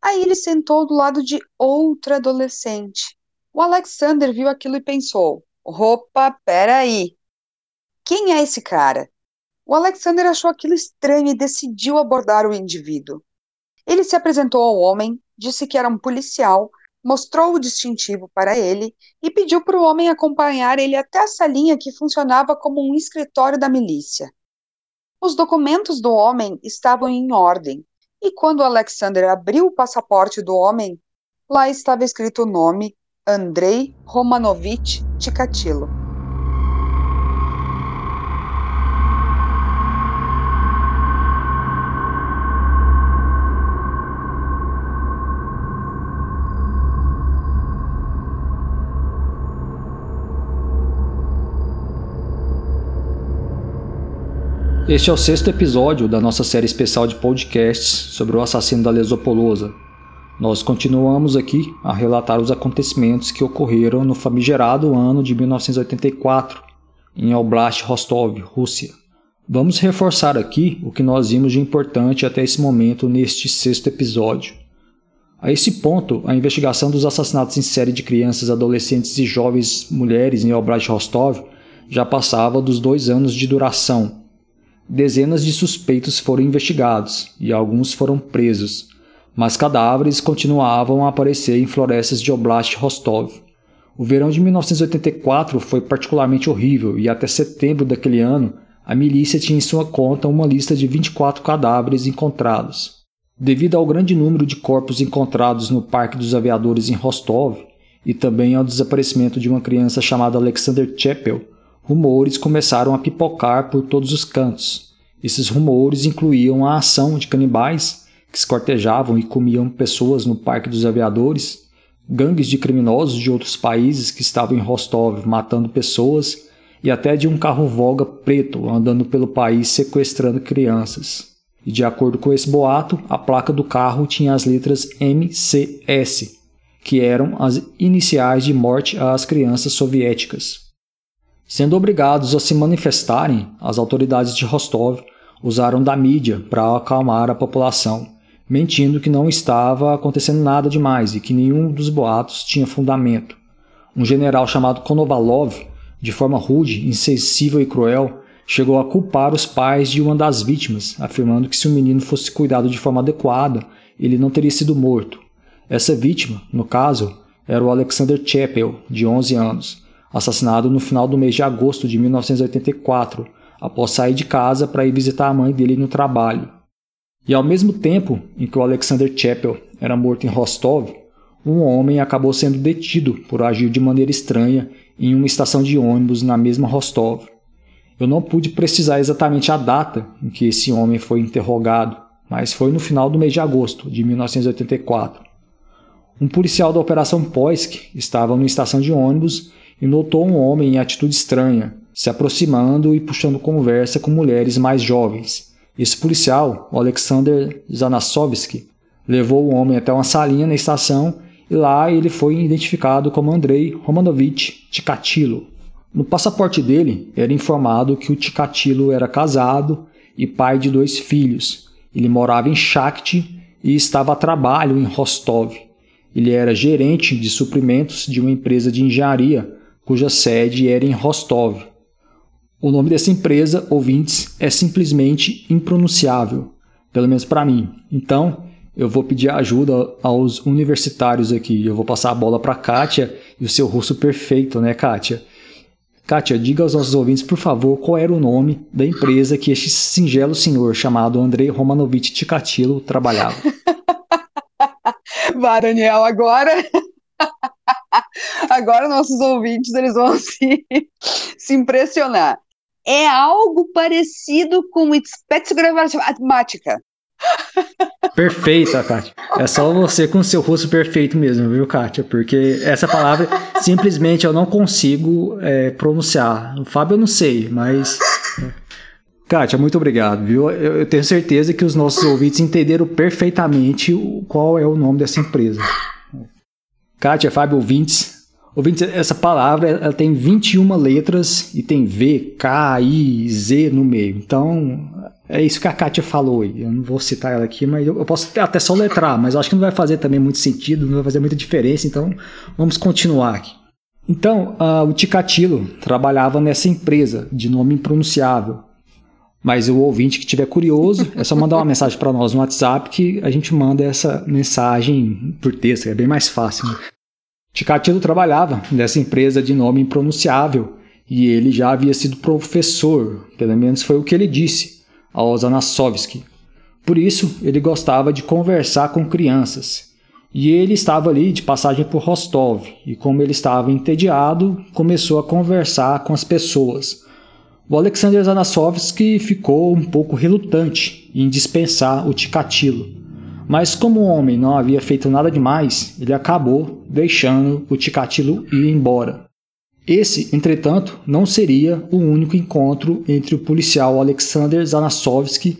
Aí ele sentou do lado de outra adolescente. O Alexander viu aquilo e pensou: opa, peraí. Quem é esse cara? O Alexander achou aquilo estranho e decidiu abordar o indivíduo. Ele se apresentou ao homem, disse que era um policial, mostrou o distintivo para ele e pediu para o homem acompanhar ele até a salinha que funcionava como um escritório da milícia. Os documentos do homem estavam em ordem, e quando Alexander abriu o passaporte do homem, lá estava escrito o nome Andrei Romanovich Tikatilo. Este é o sexto episódio da nossa série especial de podcasts sobre o assassino da Lesopolosa. Nós continuamos aqui a relatar os acontecimentos que ocorreram no famigerado ano de 1984, em Oblast Rostov, Rússia. Vamos reforçar aqui o que nós vimos de importante até esse momento neste sexto episódio. A esse ponto, a investigação dos assassinatos em série de crianças, adolescentes e jovens mulheres em Oblast Rostov já passava dos dois anos de duração Dezenas de suspeitos foram investigados e alguns foram presos, mas cadáveres continuavam a aparecer em florestas de Oblast Rostov. O verão de 1984 foi particularmente horrível e até setembro daquele ano a milícia tinha em sua conta uma lista de 24 cadáveres encontrados. Devido ao grande número de corpos encontrados no Parque dos Aviadores em Rostov e também ao desaparecimento de uma criança chamada Alexander Chapel, rumores começaram a pipocar por todos os cantos. Esses rumores incluíam a ação de canibais que escortejavam e comiam pessoas no Parque dos Aviadores, gangues de criminosos de outros países que estavam em Rostov matando pessoas e até de um carro Volga preto andando pelo país sequestrando crianças. E de acordo com esse boato, a placa do carro tinha as letras MCS, que eram as iniciais de morte às crianças soviéticas. Sendo obrigados a se manifestarem, as autoridades de Rostov usaram da mídia para acalmar a população, mentindo que não estava acontecendo nada demais e que nenhum dos boatos tinha fundamento. Um general chamado Konovalov, de forma rude, insensível e cruel, chegou a culpar os pais de uma das vítimas, afirmando que se o menino fosse cuidado de forma adequada, ele não teria sido morto. Essa vítima, no caso, era o Alexander Chapel, de 11 anos, assassinado no final do mês de agosto de 1984, após sair de casa para ir visitar a mãe dele no trabalho. E ao mesmo tempo em que o Alexander Chappell era morto em Rostov, um homem acabou sendo detido por agir de maneira estranha em uma estação de ônibus na mesma Rostov. Eu não pude precisar exatamente a data em que esse homem foi interrogado, mas foi no final do mês de agosto de 1984. Um policial da Operação Poisk estava numa estação de ônibus e notou um homem em atitude estranha, se aproximando e puxando conversa com mulheres mais jovens. Esse policial, Alexander Zanasovsky, levou o homem até uma salinha na estação e lá ele foi identificado como Andrei Romanovich Tikatilo. No passaporte dele era informado que o Tikatilo era casado e pai de dois filhos. Ele morava em Shakhty e estava a trabalho em Rostov. Ele era gerente de suprimentos de uma empresa de engenharia cuja sede era em Rostov. O nome dessa empresa, ouvintes, é simplesmente impronunciável, pelo menos para mim. Então, eu vou pedir ajuda aos universitários aqui. Eu vou passar a bola para Kátia e o seu russo perfeito, né, Kátia? Kátia, diga aos nossos ouvintes, por favor, qual era o nome da empresa que este singelo senhor chamado Andrei Romanovich Tikatilo trabalhava. <laughs> Vá, Daniel, agora Agora nossos ouvintes eles vão se, se impressionar. É algo parecido com matemática. Perfeita, Kátia. É só você com seu rosto perfeito mesmo, viu, Kátia? Porque essa palavra simplesmente eu não consigo é, pronunciar. O Fábio eu não sei, mas. Kátia, muito obrigado, viu? Eu, eu tenho certeza que os nossos ouvintes entenderam perfeitamente qual é o nome dessa empresa. Kátia, Fábio, ouvintes. Ouvintes, essa palavra ela tem 21 letras e tem V, K, I, Z no meio. Então, é isso que a Kátia falou. Eu não vou citar ela aqui, mas eu posso até só letrar, mas eu acho que não vai fazer também muito sentido, não vai fazer muita diferença, então vamos continuar aqui. Então, uh, o Ticatilo trabalhava nessa empresa de nome impronunciável. Mas o ouvinte que estiver curioso, é só mandar uma mensagem para nós no WhatsApp que a gente manda essa mensagem por texto, é bem mais fácil. Né? Ticatilo trabalhava nessa empresa de nome impronunciável e ele já havia sido professor, pelo menos foi o que ele disse, ao Zanasovski. Por isso, ele gostava de conversar com crianças. E ele estava ali de passagem por Rostov, e como ele estava entediado, começou a conversar com as pessoas. O Alexander Zanasovski ficou um pouco relutante em dispensar o Ticatilo. Mas como o homem não havia feito nada demais, ele acabou deixando o Ticatilo ir embora. Esse, entretanto, não seria o único encontro entre o policial Alexander Zanasovski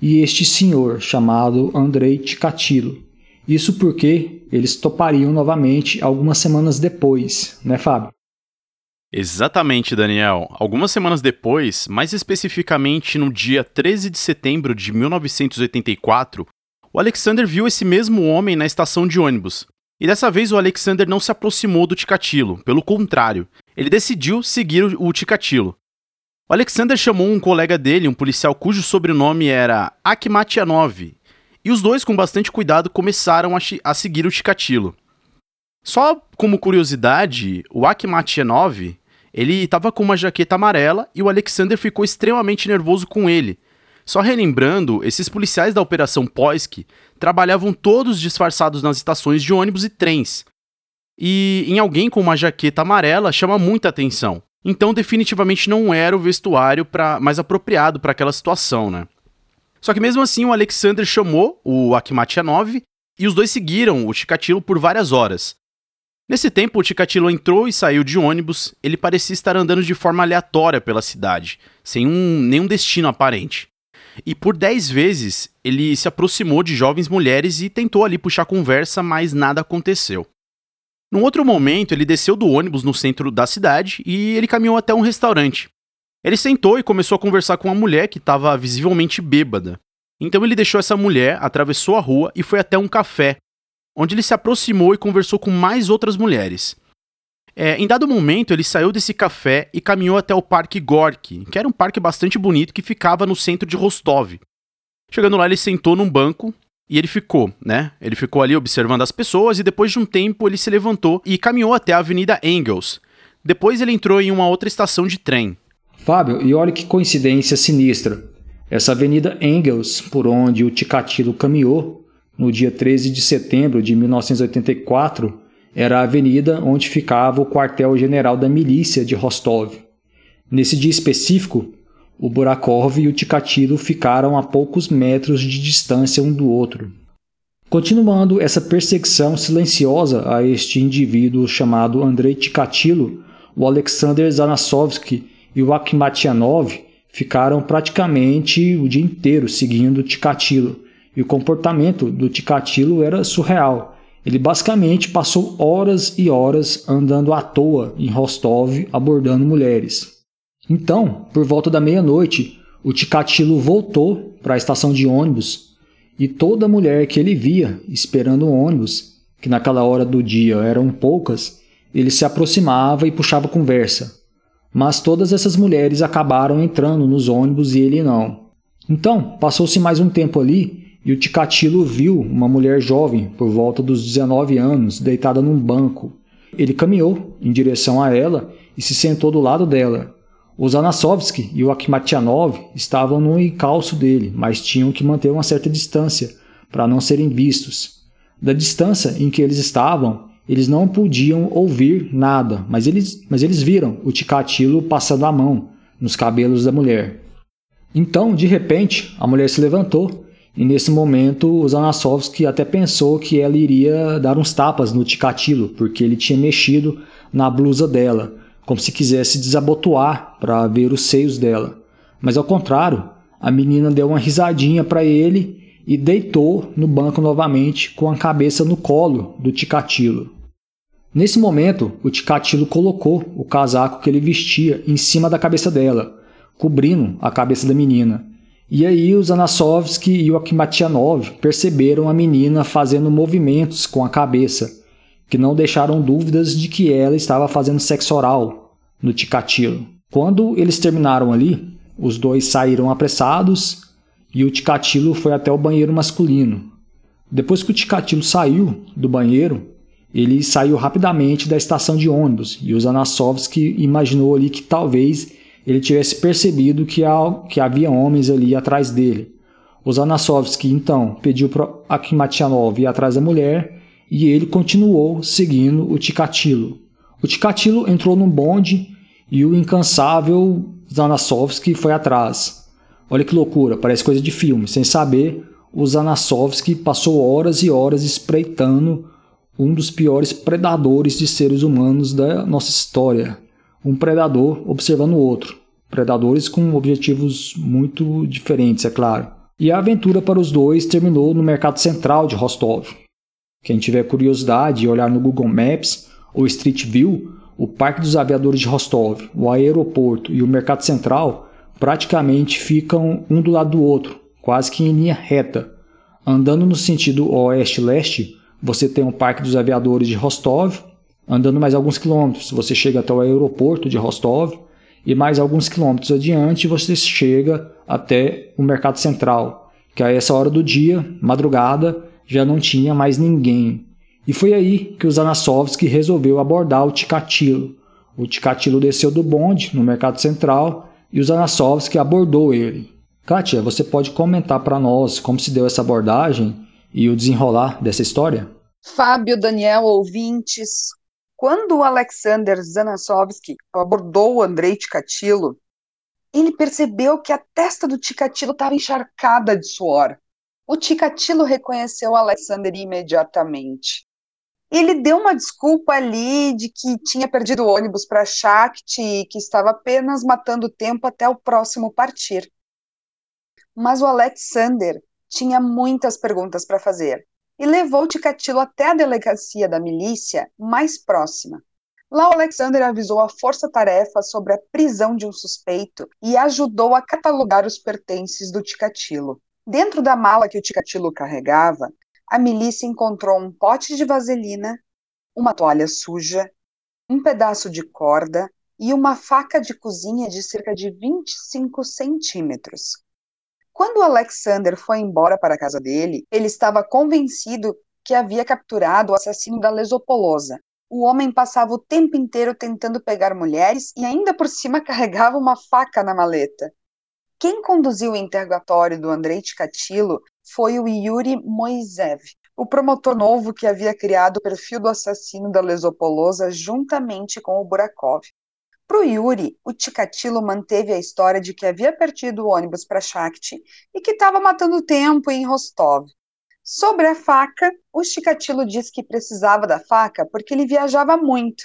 e este senhor chamado Andrei Ticatilo. Isso porque eles topariam novamente algumas semanas depois, né, Fábio? Exatamente, Daniel. Algumas semanas depois, mais especificamente no dia 13 de setembro de 1984, o Alexander viu esse mesmo homem na estação de ônibus. E dessa vez o Alexander não se aproximou do Ticatilo, pelo contrário, ele decidiu seguir o Ticatilo. O Alexander chamou um colega dele, um policial cujo sobrenome era Akhmatianov, e os dois, com bastante cuidado, começaram a, a seguir o Ticatilo. Só como curiosidade, o Akhmatianov, ele estava com uma jaqueta amarela e o Alexander ficou extremamente nervoso com ele, só relembrando, esses policiais da Operação Poisk trabalhavam todos disfarçados nas estações de ônibus e trens. E em alguém com uma jaqueta amarela chama muita atenção. Então, definitivamente não era o vestuário pra, mais apropriado para aquela situação, né? Só que mesmo assim, o Alexander chamou o Akhmatianov e os dois seguiram o Chikatilo por várias horas. Nesse tempo, o Chikatilo entrou e saiu de ônibus. Ele parecia estar andando de forma aleatória pela cidade, sem um, nenhum destino aparente. E por dez vezes ele se aproximou de jovens mulheres e tentou ali puxar conversa, mas nada aconteceu. Num outro momento, ele desceu do ônibus no centro da cidade e ele caminhou até um restaurante. Ele sentou e começou a conversar com uma mulher que estava visivelmente bêbada. Então ele deixou essa mulher, atravessou a rua e foi até um café, onde ele se aproximou e conversou com mais outras mulheres. É, em dado momento, ele saiu desse café e caminhou até o Parque Gorky, que era um parque bastante bonito que ficava no centro de Rostov. Chegando lá, ele sentou num banco e ele ficou, né? Ele ficou ali observando as pessoas e depois de um tempo ele se levantou e caminhou até a Avenida Engels. Depois ele entrou em uma outra estação de trem. Fábio, e olha que coincidência sinistra. Essa Avenida Engels, por onde o Ticatilo caminhou no dia 13 de setembro de 1984, era a avenida onde ficava o quartel-general da milícia de Rostov. Nesse dia específico, o Burakov e o Tikatilo ficaram a poucos metros de distância um do outro. Continuando essa perseguição silenciosa a este indivíduo chamado Andrei Tikatilo, o Alexander Zanasovsky e o Akhmatianov ficaram praticamente o dia inteiro seguindo Tikatilo, e o comportamento do Tikatilo era surreal ele basicamente passou horas e horas andando à toa em Rostov abordando mulheres. Então, por volta da meia-noite, o Ticatilo voltou para a estação de ônibus e toda mulher que ele via esperando o ônibus, que naquela hora do dia eram poucas, ele se aproximava e puxava conversa. Mas todas essas mulheres acabaram entrando nos ônibus e ele não. Então, passou-se mais um tempo ali e o Ticatilo viu uma mulher jovem, por volta dos 19 anos, deitada num banco. Ele caminhou em direção a ela e se sentou do lado dela. O Zanasovski e o Akhmatianov estavam no encalço dele, mas tinham que manter uma certa distância para não serem vistos. Da distância em que eles estavam, eles não podiam ouvir nada, mas eles, mas eles viram o Ticatilo passando a mão nos cabelos da mulher. Então, de repente, a mulher se levantou e nesse momento, o Zanasovski até pensou que ela iria dar uns tapas no Ticatilo, porque ele tinha mexido na blusa dela, como se quisesse desabotoar para ver os seios dela. Mas ao contrário, a menina deu uma risadinha para ele e deitou no banco novamente com a cabeça no colo do Ticatilo. Nesse momento, o Ticatilo colocou o casaco que ele vestia em cima da cabeça dela, cobrindo a cabeça da menina. E aí os Anasovski e o Akhmatianov perceberam a menina fazendo movimentos com a cabeça, que não deixaram dúvidas de que ela estava fazendo sexo oral no Ticatilo. Quando eles terminaram ali, os dois saíram apressados e o Ticatilo foi até o banheiro masculino. Depois que o Ticatilo saiu do banheiro, ele saiu rapidamente da estação de ônibus e o Zanassovski imaginou ali que talvez ele tivesse percebido que, que havia homens ali atrás dele. O Zanassovski então pediu para Akhmatianov ir atrás da mulher e ele continuou seguindo o Ticatilo. O Ticatilo entrou num bonde e o incansável Zanassovski foi atrás. Olha que loucura, parece coisa de filme. Sem saber, o Zanassovski passou horas e horas espreitando um dos piores predadores de seres humanos da nossa história. Um predador observando o outro. Predadores com objetivos muito diferentes, é claro. E a aventura para os dois terminou no mercado central de Rostov. Quem tiver curiosidade e olhar no Google Maps ou Street View, o Parque dos Aviadores de Rostov, o aeroporto e o mercado central praticamente ficam um do lado do outro, quase que em linha reta. Andando no sentido oeste-leste, você tem o Parque dos Aviadores de Rostov, andando mais alguns quilômetros, você chega até o aeroporto de Rostov, e mais alguns quilômetros adiante você chega até o Mercado Central, que a essa hora do dia, madrugada, já não tinha mais ninguém. E foi aí que o Zanassovski resolveu abordar o Ticatilo. O Ticatilo desceu do bonde no Mercado Central e o Zanassovski abordou ele. Kátia, você pode comentar para nós como se deu essa abordagem e o desenrolar dessa história? Fábio, Daniel, ouvintes, quando o Alexander Zanassovski abordou o Andrei Ticatilo, ele percebeu que a testa do Ticatilo estava encharcada de suor. O Ticatilo reconheceu o Alexander imediatamente. Ele deu uma desculpa ali de que tinha perdido o ônibus para Shakti e que estava apenas matando tempo até o próximo partir. Mas o Alexander tinha muitas perguntas para fazer e levou Ticatilo até a delegacia da milícia mais próxima. Lá, Alexander avisou a força-tarefa sobre a prisão de um suspeito e ajudou a catalogar os pertences do Ticatilo. Dentro da mala que o Ticatilo carregava, a milícia encontrou um pote de vaselina, uma toalha suja, um pedaço de corda e uma faca de cozinha de cerca de 25 centímetros. Quando Alexander foi embora para a casa dele, ele estava convencido que havia capturado o assassino da Lesopolosa. O homem passava o tempo inteiro tentando pegar mulheres e ainda por cima <laughs> carregava uma faca na maleta. Quem conduziu o interrogatório do Andrei Ticatilo foi o Yuri Moisev, o promotor novo que havia criado o perfil do assassino da Lesopolosa juntamente com o Burakov. Para o Yuri, o Ticatilo manteve a história de que havia perdido o ônibus para Shakti e que estava matando tempo em Rostov. Sobre a faca, o Chikatilo disse que precisava da faca porque ele viajava muito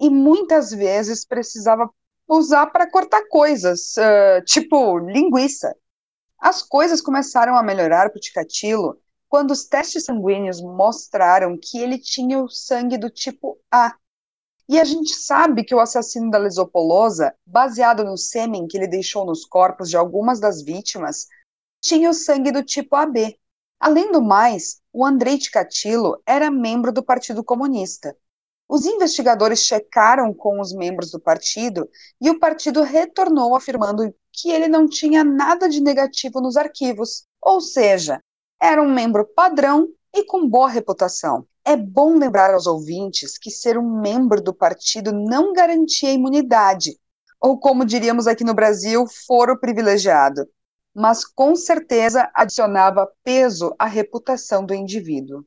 e muitas vezes precisava usar para cortar coisas, uh, tipo linguiça. As coisas começaram a melhorar para o Ticatilo quando os testes sanguíneos mostraram que ele tinha o sangue do tipo A, e a gente sabe que o assassino da Lesopolosa, baseado no sêmen que ele deixou nos corpos de algumas das vítimas, tinha o sangue do tipo AB. Além do mais, o Andrei Ticatilo era membro do Partido Comunista. Os investigadores checaram com os membros do partido e o partido retornou afirmando que ele não tinha nada de negativo nos arquivos, ou seja, era um membro padrão e com boa reputação. É bom lembrar aos ouvintes que ser um membro do partido não garantia imunidade, ou como diríamos aqui no Brasil, foro privilegiado, mas com certeza adicionava peso à reputação do indivíduo.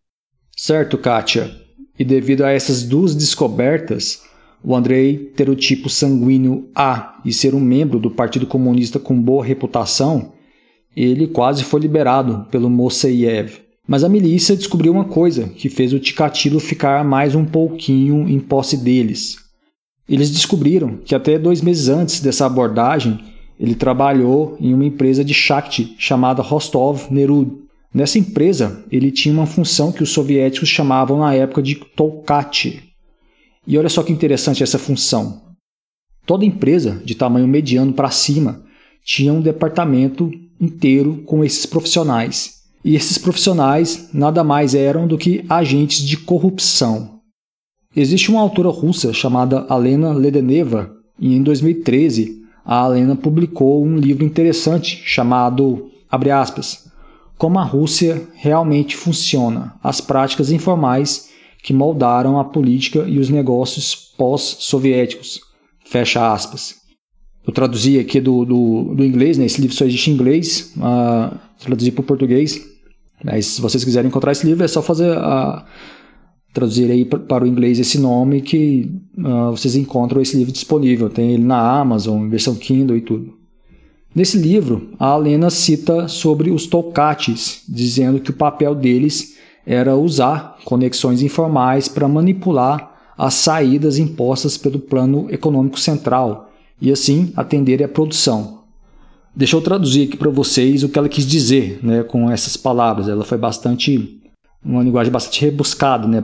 Certo, Kátia. E devido a essas duas descobertas, o Andrei ter o tipo sanguíneo A e ser um membro do Partido Comunista com boa reputação, ele quase foi liberado pelo Moseyev. Mas a milícia descobriu uma coisa que fez o Ticatilo ficar mais um pouquinho em posse deles. Eles descobriram que até dois meses antes dessa abordagem, ele trabalhou em uma empresa de Shakti chamada Rostov Nerud. Nessa empresa, ele tinha uma função que os soviéticos chamavam na época de Tolkat. E olha só que interessante essa função. Toda empresa de tamanho mediano para cima tinha um departamento inteiro com esses profissionais. E esses profissionais nada mais eram do que agentes de corrupção. Existe uma autora russa chamada Alena Ledeneva, e em 2013 a Alena publicou um livro interessante chamado, aspas, Como a Rússia realmente funciona, as práticas informais que moldaram a política e os negócios pós-soviéticos. Fecha aspas. Eu traduzi aqui do, do, do, inglês, né? esse livro só existe em inglês, uh, traduzi para o português. Mas se vocês quiserem encontrar esse livro, é só fazer a. Traduzir aí para o inglês esse nome que uh, vocês encontram esse livro disponível. Tem ele na Amazon, versão Kindle e tudo. Nesse livro, a Alena cita sobre os Tolkates, dizendo que o papel deles era usar conexões informais para manipular as saídas impostas pelo plano econômico central e assim atender à produção. Deixa eu traduzir aqui para vocês o que ela quis dizer né, com essas palavras. Ela foi bastante. uma linguagem bastante rebuscada. Né?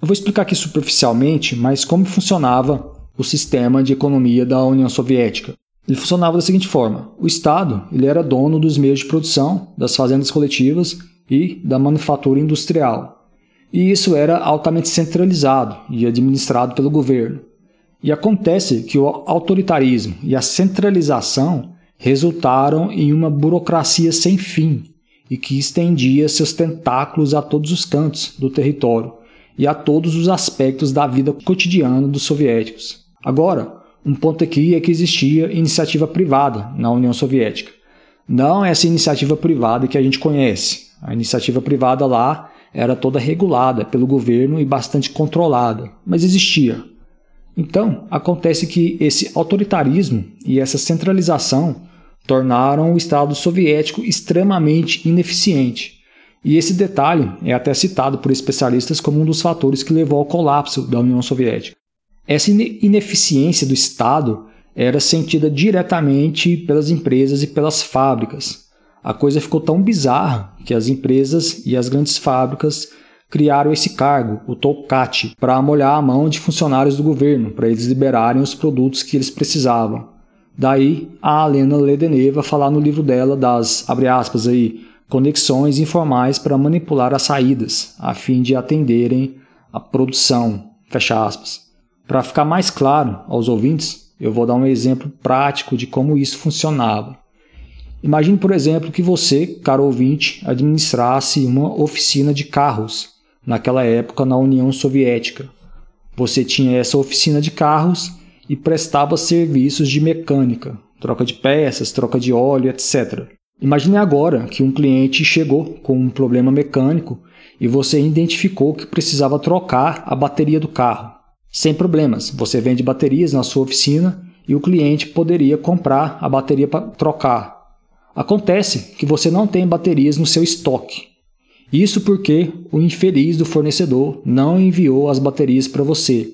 Eu vou explicar aqui superficialmente, mas como funcionava o sistema de economia da União Soviética. Ele funcionava da seguinte forma: o Estado ele era dono dos meios de produção, das fazendas coletivas e da manufatura industrial. E isso era altamente centralizado e administrado pelo governo. E acontece que o autoritarismo e a centralização resultaram em uma burocracia sem fim e que estendia seus tentáculos a todos os cantos do território e a todos os aspectos da vida cotidiana dos soviéticos. Agora, um ponto aqui é que existia iniciativa privada na União Soviética. Não essa iniciativa privada que a gente conhece. A iniciativa privada lá era toda regulada pelo governo e bastante controlada, mas existia. Então, acontece que esse autoritarismo e essa centralização tornaram o Estado soviético extremamente ineficiente e esse detalhe é até citado por especialistas como um dos fatores que levou ao colapso da União Soviética. Essa ineficiência do Estado era sentida diretamente pelas empresas e pelas fábricas. A coisa ficou tão bizarra que as empresas e as grandes fábricas criaram esse cargo, o Tolkat, para molhar a mão de funcionários do governo, para eles liberarem os produtos que eles precisavam. Daí a Alena Ledeneva falar no livro dela das, abre aspas aí, conexões informais para manipular as saídas, a fim de atenderem a produção. Fecha aspas. Para ficar mais claro aos ouvintes, eu vou dar um exemplo prático de como isso funcionava. Imagine, por exemplo, que você, caro ouvinte, administrasse uma oficina de carros naquela época na União Soviética. Você tinha essa oficina de carros e prestava serviços de mecânica, troca de peças, troca de óleo, etc. Imagine agora que um cliente chegou com um problema mecânico e você identificou que precisava trocar a bateria do carro. Sem problemas, você vende baterias na sua oficina e o cliente poderia comprar a bateria para trocar. Acontece que você não tem baterias no seu estoque. Isso porque o infeliz do fornecedor não enviou as baterias para você.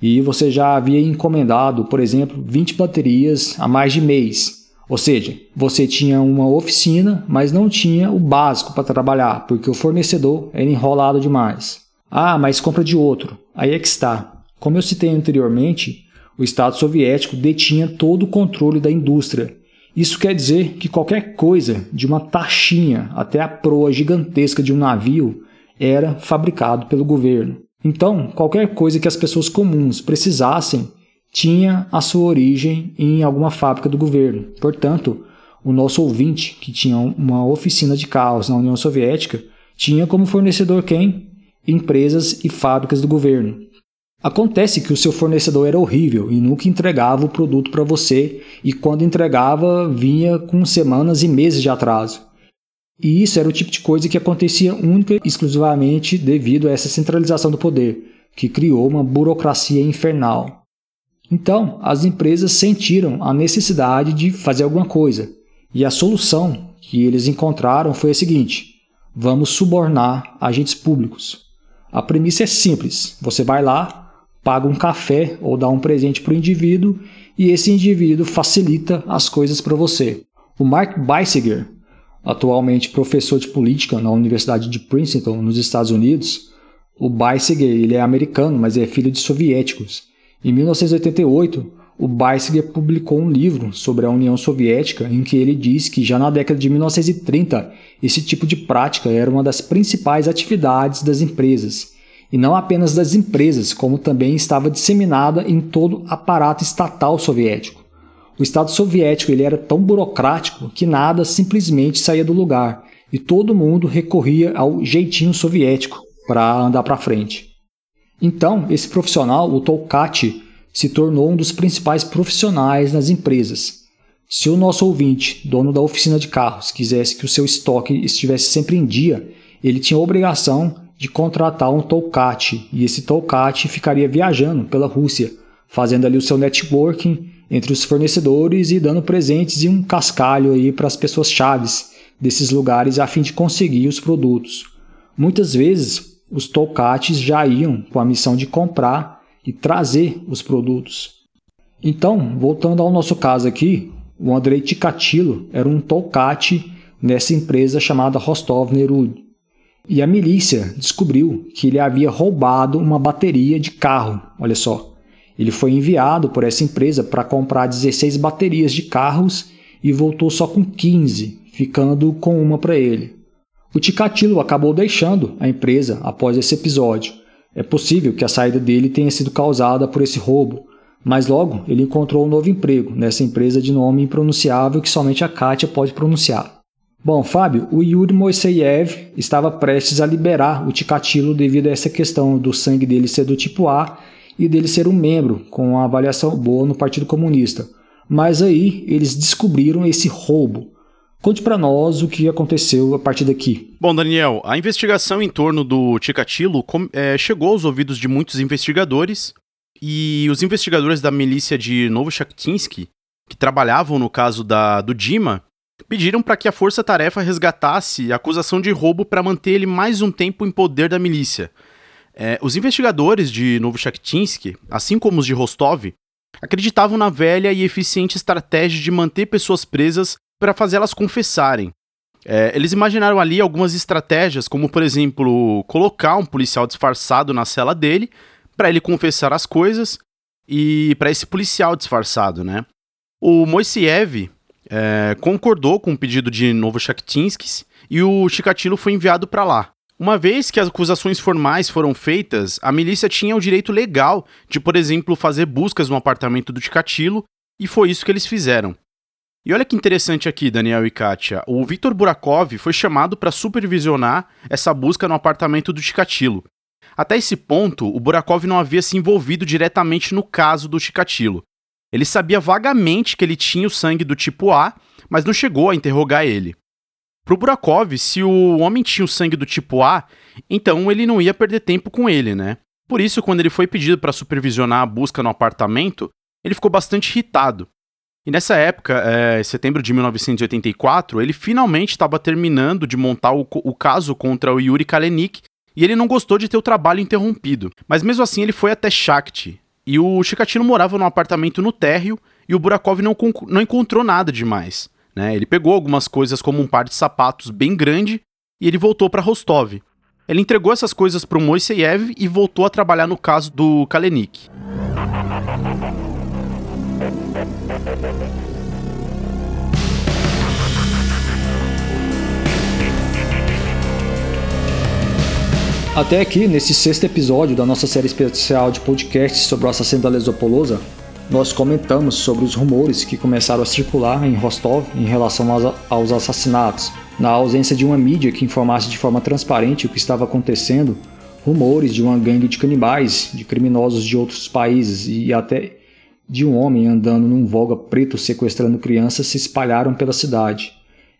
E você já havia encomendado, por exemplo, 20 baterias há mais de mês ou seja, você tinha uma oficina, mas não tinha o básico para trabalhar, porque o fornecedor era enrolado demais. Ah, mas compra de outro. Aí é que está. Como eu citei anteriormente, o Estado soviético detinha todo o controle da indústria. Isso quer dizer que qualquer coisa, de uma taxinha até a proa gigantesca de um navio, era fabricado pelo governo. Então, qualquer coisa que as pessoas comuns precisassem tinha a sua origem em alguma fábrica do governo. Portanto, o nosso ouvinte, que tinha uma oficina de carros na União Soviética, tinha como fornecedor quem? Empresas e fábricas do governo. Acontece que o seu fornecedor era horrível e nunca entregava o produto para você, e quando entregava, vinha com semanas e meses de atraso. E isso era o tipo de coisa que acontecia única e exclusivamente devido a essa centralização do poder, que criou uma burocracia infernal. Então, as empresas sentiram a necessidade de fazer alguma coisa, e a solução que eles encontraram foi a seguinte: vamos subornar agentes públicos. A premissa é simples: você vai lá, paga um café ou dá um presente para o indivíduo e esse indivíduo facilita as coisas para você. O Mark Beissiger, atualmente professor de política na Universidade de Princeton, nos Estados Unidos, o Beissiger ele é americano, mas é filho de soviéticos. Em 1988, o Beissiger publicou um livro sobre a União Soviética em que ele diz que já na década de 1930 esse tipo de prática era uma das principais atividades das empresas, e não apenas das empresas, como também estava disseminada em todo o aparato estatal soviético. O Estado soviético ele era tão burocrático que nada simplesmente saía do lugar, e todo mundo recorria ao jeitinho soviético para andar para frente. Então, esse profissional, o Tolkati, se tornou um dos principais profissionais nas empresas. Se o nosso ouvinte, dono da oficina de carros, quisesse que o seu estoque estivesse sempre em dia, ele tinha a obrigação de contratar um Tolkati, e esse Tolkati ficaria viajando pela Rússia, fazendo ali o seu networking entre os fornecedores e dando presentes e um cascalho aí para as pessoas chaves desses lugares a fim de conseguir os produtos. Muitas vezes os Tolkatis já iam com a missão de comprar e trazer os produtos. Então, voltando ao nosso caso aqui, o Andrei Ticatilo era um Tolkati nessa empresa chamada Rostov Nerud. E a milícia descobriu que ele havia roubado uma bateria de carro, olha só. Ele foi enviado por essa empresa para comprar 16 baterias de carros e voltou só com 15, ficando com uma para ele. O Ticatilo acabou deixando a empresa após esse episódio. É possível que a saída dele tenha sido causada por esse roubo, mas logo ele encontrou um novo emprego nessa empresa de nome impronunciável que somente a Kátia pode pronunciar. Bom, Fábio, o Yuri Moiseyev estava prestes a liberar o Ticatilo devido a essa questão do sangue dele ser do tipo A e dele ser um membro com uma avaliação boa no Partido Comunista. Mas aí eles descobriram esse roubo. Conte para nós o que aconteceu a partir daqui. Bom, Daniel, a investigação em torno do Ticatilo é, chegou aos ouvidos de muitos investigadores e os investigadores da milícia de Novochakinsky, que trabalhavam no caso da, do Dima, pediram para que a Força Tarefa resgatasse a acusação de roubo para manter ele mais um tempo em poder da milícia. É, os investigadores de Novochakinsky, assim como os de Rostov, acreditavam na velha e eficiente estratégia de manter pessoas presas para fazê-las confessarem. É, eles imaginaram ali algumas estratégias, como por exemplo, colocar um policial disfarçado na cela dele para ele confessar as coisas e para esse policial disfarçado, né? O Moiseev é, concordou com o pedido de Novo Shakhtinsky e o Chikatilo foi enviado para lá. Uma vez que as acusações formais foram feitas, a milícia tinha o direito legal de, por exemplo, fazer buscas no apartamento do Chikatilo e foi isso que eles fizeram. E olha que interessante aqui, Daniel e Kátia. O Vitor Burakov foi chamado para supervisionar essa busca no apartamento do Chikatilo. Até esse ponto, o Burakov não havia se envolvido diretamente no caso do Chikatilo. Ele sabia vagamente que ele tinha o sangue do tipo A, mas não chegou a interrogar ele. Para o Burakov, se o homem tinha o sangue do tipo A, então ele não ia perder tempo com ele, né? Por isso, quando ele foi pedido para supervisionar a busca no apartamento, ele ficou bastante irritado. E nessa época, é, em setembro de 1984, ele finalmente estava terminando de montar o, o, caso contra o Yuri Kalenik e ele não gostou de ter o trabalho interrompido. Mas mesmo assim, ele foi até Shakti. E o Chikatilo morava num apartamento no térreo e o Burakov não, não encontrou nada demais. Né? Ele pegou algumas coisas como um par de sapatos bem grande e ele voltou para Rostov. Ele entregou essas coisas para o Moiseyev e voltou a trabalhar no caso do Kalenik. Até aqui, nesse sexto episódio da nossa série especial de podcasts sobre o assassino da Lesopolosa, nós comentamos sobre os rumores que começaram a circular em Rostov em relação aos assassinatos. Na ausência de uma mídia que informasse de forma transparente o que estava acontecendo, rumores de uma gangue de canibais, de criminosos de outros países e até de um homem andando num Volga preto sequestrando crianças se espalharam pela cidade.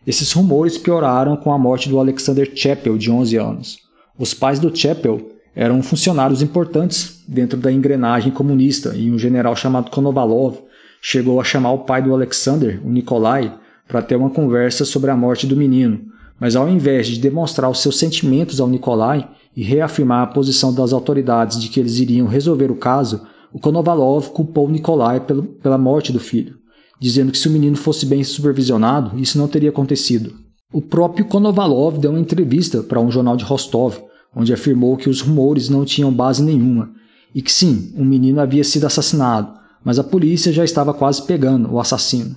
Esses rumores pioraram com a morte do Alexander Chappell, de 11 anos. Os pais do Chappell eram funcionários importantes dentro da engrenagem comunista e um general chamado Konovalov chegou a chamar o pai do Alexander, o Nikolai, para ter uma conversa sobre a morte do menino, mas ao invés de demonstrar os seus sentimentos ao Nikolai e reafirmar a posição das autoridades de que eles iriam resolver o caso, o Konovalov culpou Nikolai pela morte do filho, dizendo que se o menino fosse bem supervisionado, isso não teria acontecido. O próprio Konovalov deu uma entrevista para um jornal de Rostov, onde afirmou que os rumores não tinham base nenhuma e que sim, um menino havia sido assassinado, mas a polícia já estava quase pegando o assassino.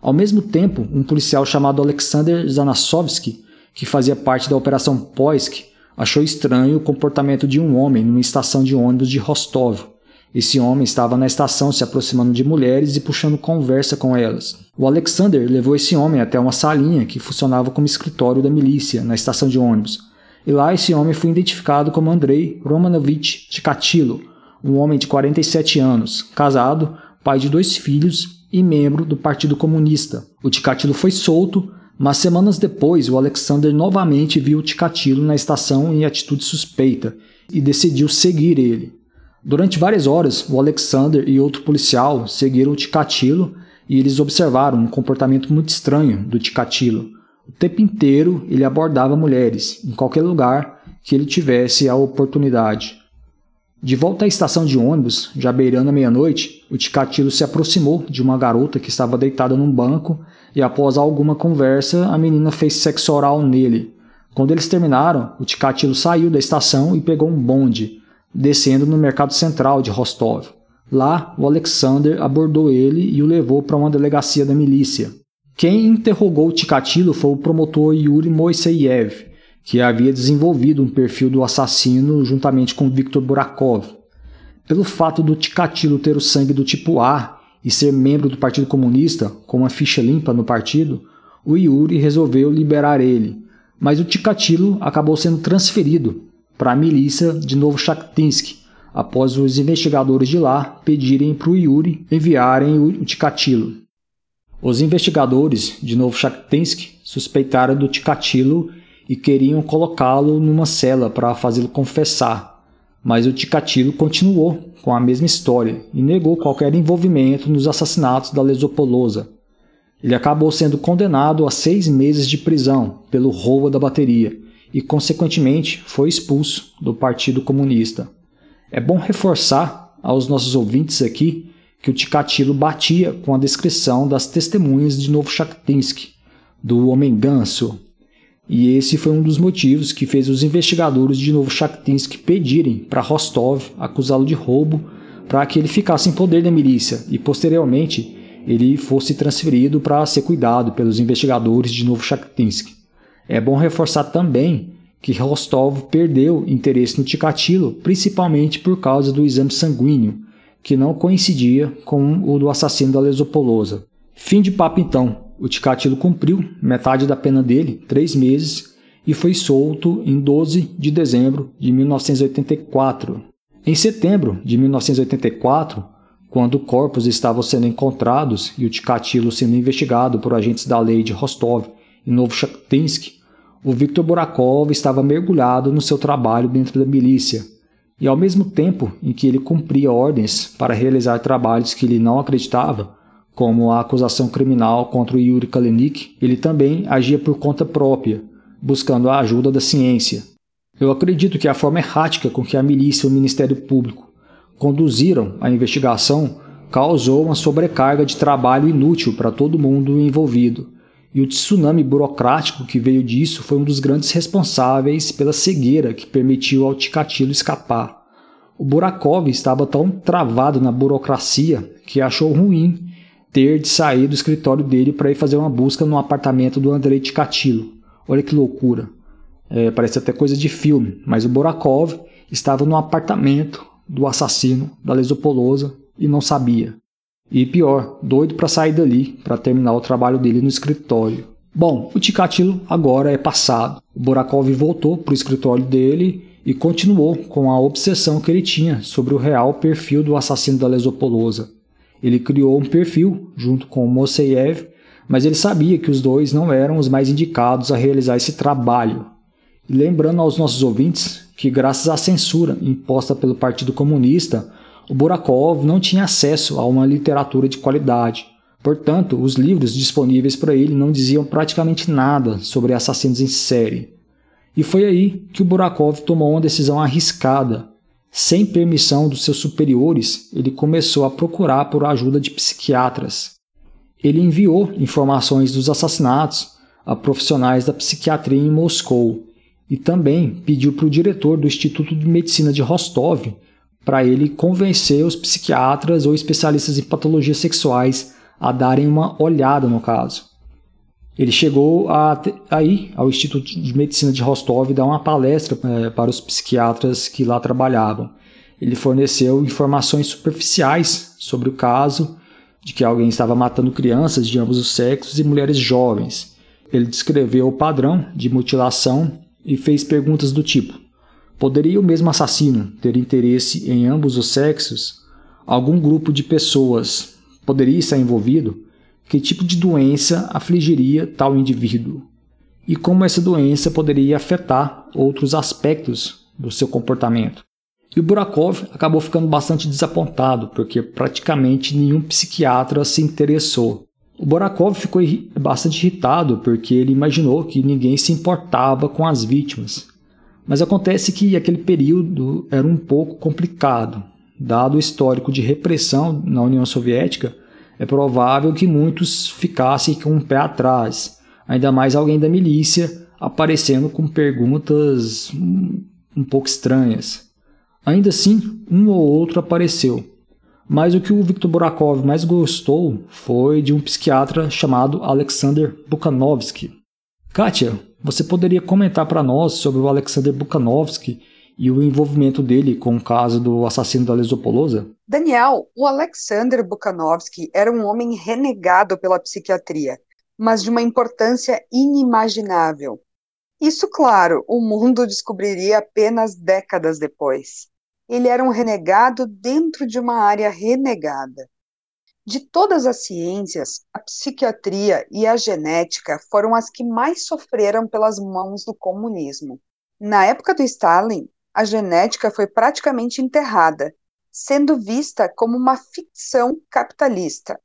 Ao mesmo tempo, um policial chamado Alexander Zanasovsky, que fazia parte da Operação Poisk, achou estranho o comportamento de um homem numa estação de ônibus de Rostov, esse homem estava na estação se aproximando de mulheres e puxando conversa com elas. O Alexander levou esse homem até uma salinha que funcionava como escritório da milícia na estação de ônibus. E lá esse homem foi identificado como Andrei Romanovich Chikatilo, um homem de 47 anos, casado, pai de dois filhos e membro do Partido Comunista. O Chikatilo foi solto, mas semanas depois o Alexander novamente viu o Chikatilo na estação em atitude suspeita e decidiu seguir ele. Durante várias horas, o Alexander e outro policial seguiram o Chikatilo e eles observaram um comportamento muito estranho do Chikatilo. O tempo inteiro ele abordava mulheres, em qualquer lugar que ele tivesse a oportunidade. De volta à estação de ônibus, já beirando a meia-noite, o Ticatilo se aproximou de uma garota que estava deitada num banco e, após alguma conversa, a menina fez sexo oral nele. Quando eles terminaram, o Ticatilo saiu da estação e pegou um bonde, descendo no mercado central de Rostov. Lá, o Alexander abordou ele e o levou para uma delegacia da milícia. Quem interrogou o Ticatilo foi o promotor Yuri Moiseyev, que havia desenvolvido um perfil do assassino juntamente com Viktor Burakov. Pelo fato do Ticatilo ter o sangue do tipo A e ser membro do Partido Comunista, com uma ficha limpa no partido, o Yuri resolveu liberar ele, mas o Ticatilo acabou sendo transferido para a milícia de Novochakhtinsk, após os investigadores de lá pedirem para o Yuri enviarem o Ticatilo. Os investigadores de Novochakhtinsk suspeitaram do Ticatilo e queriam colocá-lo numa cela para fazê-lo confessar, mas o Ticatilo continuou com a mesma história e negou qualquer envolvimento nos assassinatos da Lesopolosa. Ele acabou sendo condenado a seis meses de prisão pelo roubo da bateria e, consequentemente, foi expulso do Partido Comunista. É bom reforçar aos nossos ouvintes aqui que o Ticatilo batia com a descrição das testemunhas de Novochakhtinsk, do Homem Ganso, e esse foi um dos motivos que fez os investigadores de Novochakhtinsk pedirem para Rostov acusá-lo de roubo para que ele ficasse em poder da milícia e posteriormente ele fosse transferido para ser cuidado pelos investigadores de Novochakhtinsk. É bom reforçar também que Rostov perdeu interesse no Ticatilo, principalmente por causa do exame sanguíneo, que não coincidia com o do assassino da Lesopolosa. Fim de papo então. O Ticatilo cumpriu metade da pena dele, três meses, e foi solto em 12 de dezembro de 1984. Em setembro de 1984, quando corpos estavam sendo encontrados e o Ticatilo sendo investigado por agentes da lei de Rostov e Novochakhtinsk, o Viktor Borakov estava mergulhado no seu trabalho dentro da milícia, e ao mesmo tempo em que ele cumpria ordens para realizar trabalhos que ele não acreditava, como a acusação criminal contra o Yuri Kalenik, ele também agia por conta própria, buscando a ajuda da ciência. Eu acredito que a forma errática com que a milícia e o Ministério Público conduziram a investigação causou uma sobrecarga de trabalho inútil para todo mundo envolvido, e o tsunami burocrático que veio disso foi um dos grandes responsáveis pela cegueira que permitiu ao Ticatilo escapar. O Burakov estava tão travado na burocracia que achou ruim ter de sair do escritório dele para ir fazer uma busca no apartamento do Andrei Ticatilo. Olha que loucura. É, parece até coisa de filme, mas o Borakov estava no apartamento do assassino da Lesopolosa e não sabia. E pior, doido para sair dali para terminar o trabalho dele no escritório. Bom, o Ticatilo agora é passado. O Borakov voltou para o escritório dele e continuou com a obsessão que ele tinha sobre o real perfil do assassino da Lesopolosa. Ele criou um perfil junto com Moseyev, mas ele sabia que os dois não eram os mais indicados a realizar esse trabalho. E lembrando aos nossos ouvintes que, graças à censura imposta pelo Partido Comunista, o Burakov não tinha acesso a uma literatura de qualidade. Portanto, os livros disponíveis para ele não diziam praticamente nada sobre assassinos em série. E foi aí que o Burakov tomou uma decisão arriscada sem permissão dos seus superiores, ele começou a procurar por ajuda de psiquiatras. Ele enviou informações dos assassinatos a profissionais da psiquiatria em Moscou e também pediu para o diretor do Instituto de Medicina de Rostov para ele convencer os psiquiatras ou especialistas em patologias sexuais a darem uma olhada no caso. Ele chegou aí ao Instituto de Medicina de Rostov dar uma palestra é, para os psiquiatras que lá trabalhavam. Ele forneceu informações superficiais sobre o caso de que alguém estava matando crianças de ambos os sexos e mulheres jovens. Ele descreveu o padrão de mutilação e fez perguntas do tipo: Poderia o mesmo assassino ter interesse em ambos os sexos? Algum grupo de pessoas poderia estar envolvido? Que tipo de doença afligiria tal indivíduo? E como essa doença poderia afetar outros aspectos do seu comportamento? E o Burakov acabou ficando bastante desapontado, porque praticamente nenhum psiquiatra se interessou. O Burakov ficou bastante irritado porque ele imaginou que ninguém se importava com as vítimas. Mas acontece que aquele período era um pouco complicado. Dado o histórico de repressão na União Soviética, é provável que muitos ficassem com um pé atrás, ainda mais alguém da milícia aparecendo com perguntas um pouco estranhas. Ainda assim, um ou outro apareceu. Mas o que o Viktor Burakov mais gostou foi de um psiquiatra chamado Alexander Bukhanovsky. Kátia, você poderia comentar para nós sobre o Alexander Bukhanovsky e o envolvimento dele com o caso do assassino da Lesopolosa? Daniel, o Alexander Bukhanovsky era um homem renegado pela psiquiatria, mas de uma importância inimaginável. Isso, claro, o mundo descobriria apenas décadas depois. Ele era um renegado dentro de uma área renegada. De todas as ciências, a psiquiatria e a genética foram as que mais sofreram pelas mãos do comunismo. Na época do Stalin, a genética foi praticamente enterrada, sendo vista como uma ficção capitalista,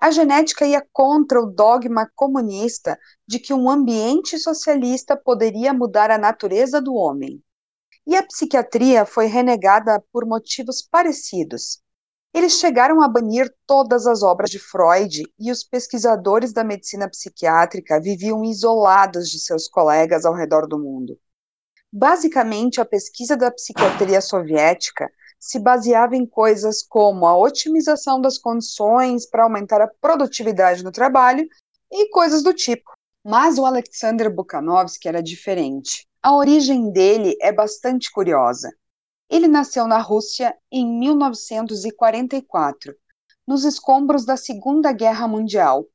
a genética ia contra o dogma comunista de que um ambiente socialista poderia mudar a natureza do homem. E a psiquiatria foi renegada por motivos parecidos. Eles chegaram a banir todas as obras de Freud e os pesquisadores da medicina psiquiátrica viviam isolados de seus colegas ao redor do mundo. Basicamente, a pesquisa da psiquiatria soviética se baseava em coisas como a otimização das condições para aumentar a produtividade no trabalho e coisas do tipo. Mas o Alexander Bukhanovsky era diferente. A origem dele é bastante curiosa. Ele nasceu na Rússia em 1944, nos escombros da Segunda Guerra Mundial.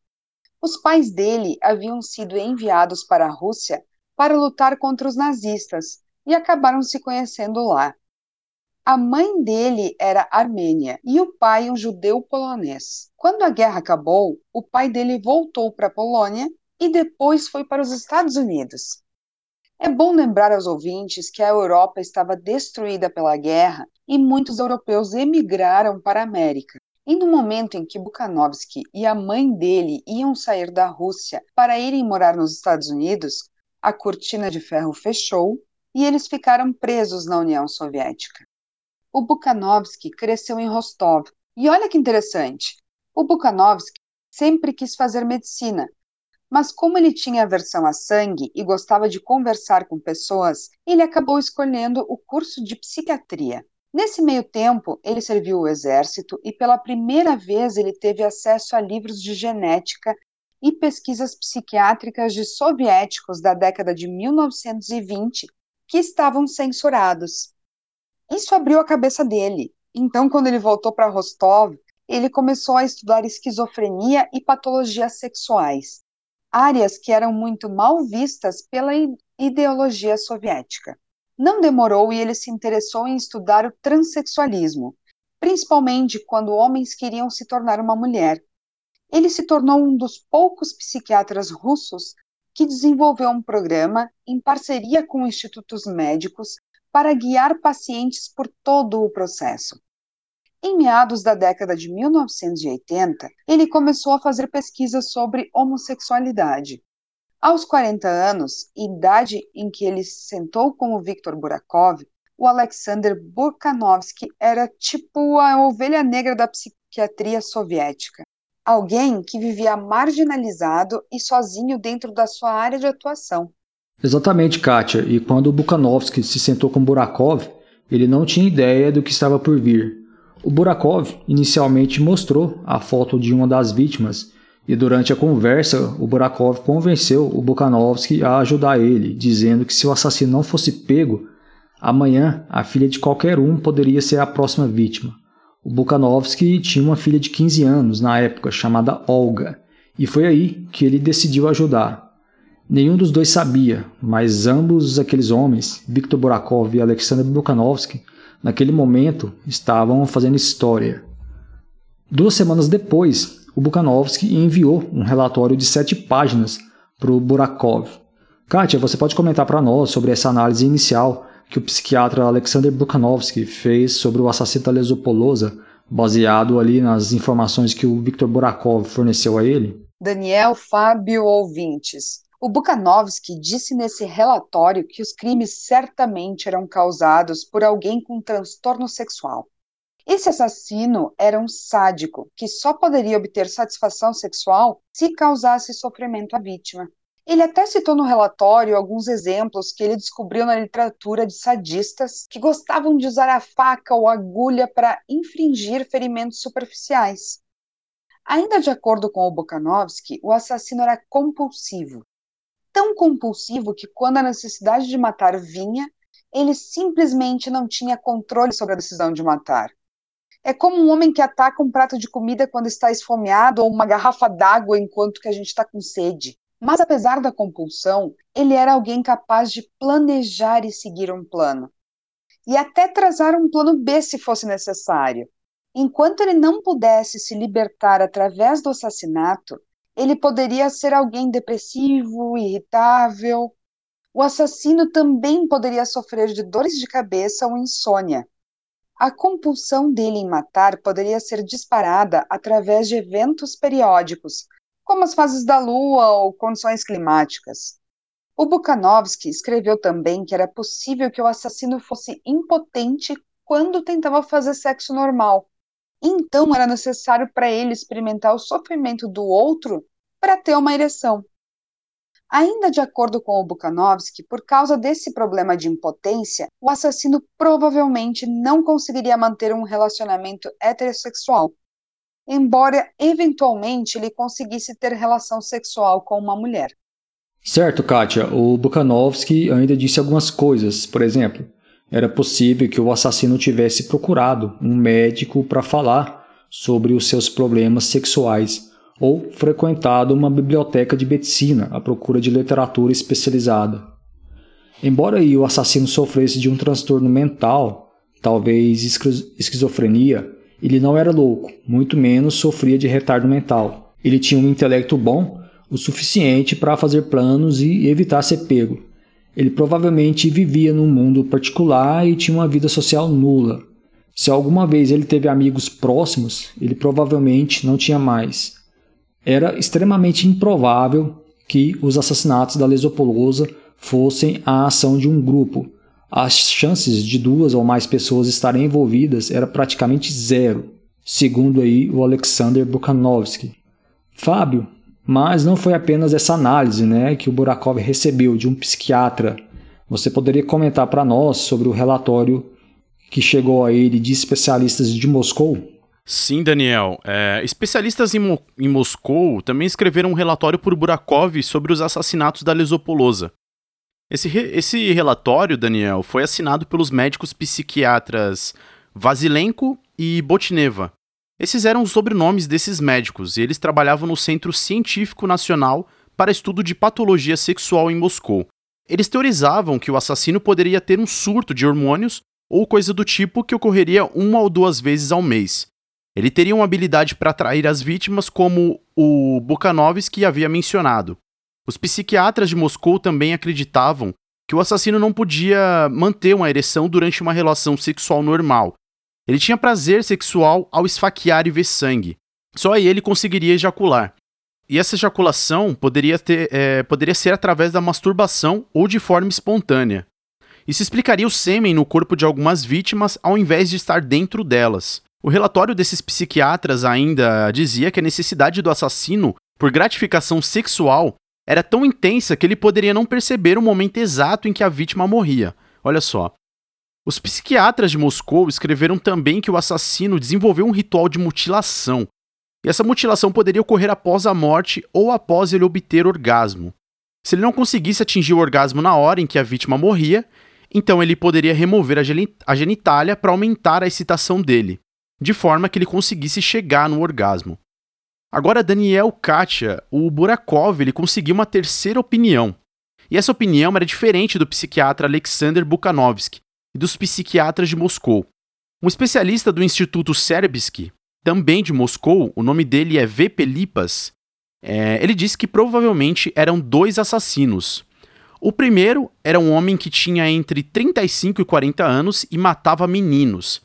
Os pais dele haviam sido enviados para a Rússia para lutar contra os nazistas e acabaram se conhecendo lá. A mãe dele era armênia e o pai um judeu polonês. Quando a guerra acabou, o pai dele voltou para a Polônia e depois foi para os Estados Unidos. É bom lembrar aos ouvintes que a Europa estava destruída pela guerra e muitos europeus emigraram para a América. E no momento em que Bukhanovsky e a mãe dele iam sair da Rússia para irem morar nos Estados Unidos, a cortina de ferro fechou e eles ficaram presos na União Soviética o Bukhanovsky cresceu em Rostov. E olha que interessante, o Bukhanovsky sempre quis fazer medicina, mas como ele tinha aversão a sangue e gostava de conversar com pessoas, ele acabou escolhendo o curso de psiquiatria. Nesse meio tempo, ele serviu o exército e pela primeira vez ele teve acesso a livros de genética e pesquisas psiquiátricas de soviéticos da década de 1920 que estavam censurados. Isso abriu a cabeça dele. Então, quando ele voltou para Rostov, ele começou a estudar esquizofrenia e patologias sexuais, áreas que eram muito mal vistas pela ideologia soviética. Não demorou e ele se interessou em estudar o transexualismo, principalmente quando homens queriam se tornar uma mulher. Ele se tornou um dos poucos psiquiatras russos que desenvolveu um programa em parceria com institutos médicos para guiar pacientes por todo o processo. Em meados da década de 1980, ele começou a fazer pesquisas sobre homossexualidade. Aos 40 anos, idade em que ele sentou com o Viktor Burakov, o Alexander Burkanovsky era tipo a ovelha negra da psiquiatria soviética. Alguém que vivia marginalizado e sozinho dentro da sua área de atuação. Exatamente, Kátia. E quando Bukhanovsky se sentou com Burakov, ele não tinha ideia do que estava por vir. O Burakov inicialmente mostrou a foto de uma das vítimas e durante a conversa o Burakov convenceu o Bukhanovsky a ajudar ele, dizendo que se o assassino não fosse pego, amanhã a filha de qualquer um poderia ser a próxima vítima. O Bukhanovsky tinha uma filha de 15 anos na época chamada Olga, e foi aí que ele decidiu ajudar. Nenhum dos dois sabia, mas ambos aqueles homens, Viktor Borakov e Alexander Bukhanovsky, naquele momento estavam fazendo história. Duas semanas depois, o Bukhanovsky enviou um relatório de sete páginas para o Burakov. Kátia, você pode comentar para nós sobre essa análise inicial que o psiquiatra Alexander Bukhanovsky fez sobre o assassino Lesopolosa, baseado ali nas informações que o Viktor Borakov forneceu a ele? Daniel, Fábio, ouvintes. O Bukhanovsky disse nesse relatório que os crimes certamente eram causados por alguém com transtorno sexual. Esse assassino era um sádico que só poderia obter satisfação sexual se causasse sofrimento à vítima. Ele até citou no relatório alguns exemplos que ele descobriu na literatura de sadistas que gostavam de usar a faca ou agulha para infringir ferimentos superficiais. Ainda de acordo com o Bukhanovsky, o assassino era compulsivo, tão compulsivo que, quando a necessidade de matar vinha, ele simplesmente não tinha controle sobre a decisão de matar. É como um homem que ataca um prato de comida quando está esfomeado ou uma garrafa d'água enquanto que a gente está com sede. Mas apesar da compulsão, ele era alguém capaz de planejar e seguir um plano. E até trazer um plano B se fosse necessário. Enquanto ele não pudesse se libertar através do assassinato, ele poderia ser alguém depressivo, irritável. O assassino também poderia sofrer de dores de cabeça ou insônia. A compulsão dele em matar poderia ser disparada através de eventos periódicos, como as fases da lua ou condições climáticas. O Bukhanovsky escreveu também que era possível que o assassino fosse impotente quando tentava fazer sexo normal, então era necessário para ele experimentar o sofrimento do outro para ter uma ereção. Ainda de acordo com o Bukhanovsky, por causa desse problema de impotência, o assassino provavelmente não conseguiria manter um relacionamento heterossexual, embora eventualmente ele conseguisse ter relação sexual com uma mulher. Certo, Kátia. O Bukhanovsky ainda disse algumas coisas. Por exemplo, era possível que o assassino tivesse procurado um médico para falar sobre os seus problemas sexuais ou frequentado uma biblioteca de medicina à procura de literatura especializada. Embora o assassino sofresse de um transtorno mental, talvez esquizofrenia, ele não era louco, muito menos sofria de retardo mental. Ele tinha um intelecto bom o suficiente para fazer planos e evitar ser pego. Ele provavelmente vivia num mundo particular e tinha uma vida social nula. Se alguma vez ele teve amigos próximos, ele provavelmente não tinha mais. Era extremamente improvável que os assassinatos da Lesopolosa fossem a ação de um grupo. As chances de duas ou mais pessoas estarem envolvidas era praticamente zero, segundo aí o Alexander Bukhanovsky. Fábio, mas não foi apenas essa análise né, que o Burakov recebeu de um psiquiatra. Você poderia comentar para nós sobre o relatório que chegou a ele de especialistas de Moscou? Sim, Daniel. É, especialistas em, Mo em, Moscou também escreveram um relatório por Burakov sobre os assassinatos da Lesopolosa. Esse, re esse relatório, Daniel, foi assinado pelos médicos psiquiatras Vasilenko e Botneva, esses eram os sobrenomes desses médicos e eles trabalhavam no Centro Científico Nacional para Estudo de Patologia Sexual em Moscou. Eles teorizavam que o assassino poderia ter um surto de hormônios ou coisa do tipo que ocorreria uma ou duas vezes ao mês. Ele teria uma habilidade para atrair as vítimas, como o Bukhanovsky havia mencionado. Os psiquiatras de Moscou também acreditavam que o assassino não podia manter uma ereção durante uma relação sexual normal, ele tinha prazer sexual ao esfaquear e ver sangue. Só ele conseguiria ejacular. E essa ejaculação poderia, ter, é, poderia ser através da masturbação ou de forma espontânea. Isso explicaria o sêmen no corpo de algumas vítimas ao invés de estar dentro delas. O relatório desses psiquiatras ainda dizia que a necessidade do assassino por gratificação sexual era tão intensa que ele poderia não perceber o momento exato em que a vítima morria. Olha só, os psiquiatras de Moscou escreveram também que o assassino desenvolveu um ritual de mutilação, e essa mutilação poderia ocorrer após a morte ou após ele obter orgasmo. Se ele não conseguisse atingir o orgasmo na hora em que a vítima morria, então ele poderia remover a genitália para aumentar a excitação dele, de forma que ele conseguisse chegar no orgasmo. Agora, Daniel Katia, o Burakov, ele conseguiu uma terceira opinião. E essa opinião era diferente do psiquiatra Alexander Bukhanovsky e dos psiquiatras de Moscou. Um especialista do Instituto Serbsky, também de Moscou, o nome dele é V. Pelipas, é, ele disse que provavelmente eram dois assassinos. O primeiro era um homem que tinha entre 35 e 40 anos e matava meninos.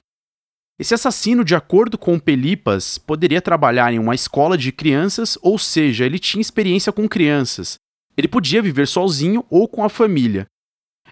Esse assassino, de acordo com Pelipas, poderia trabalhar em uma escola de crianças, ou seja, ele tinha experiência com crianças. Ele podia viver sozinho ou com a família.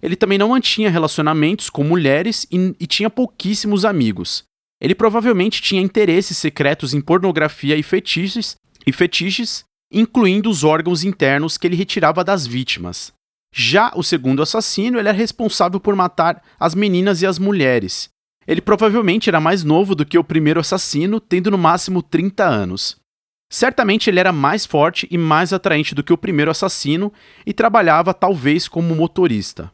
Ele também não mantinha relacionamentos com mulheres e, e tinha pouquíssimos amigos. Ele provavelmente tinha interesses secretos em pornografia e fetiches, e fetiches, incluindo os órgãos internos que ele retirava das vítimas. Já o segundo assassino, ele era responsável por matar as meninas e as mulheres. Ele provavelmente era mais novo do que o primeiro assassino, tendo no máximo 30 anos. Certamente ele era mais forte e mais atraente do que o primeiro assassino e trabalhava talvez como motorista.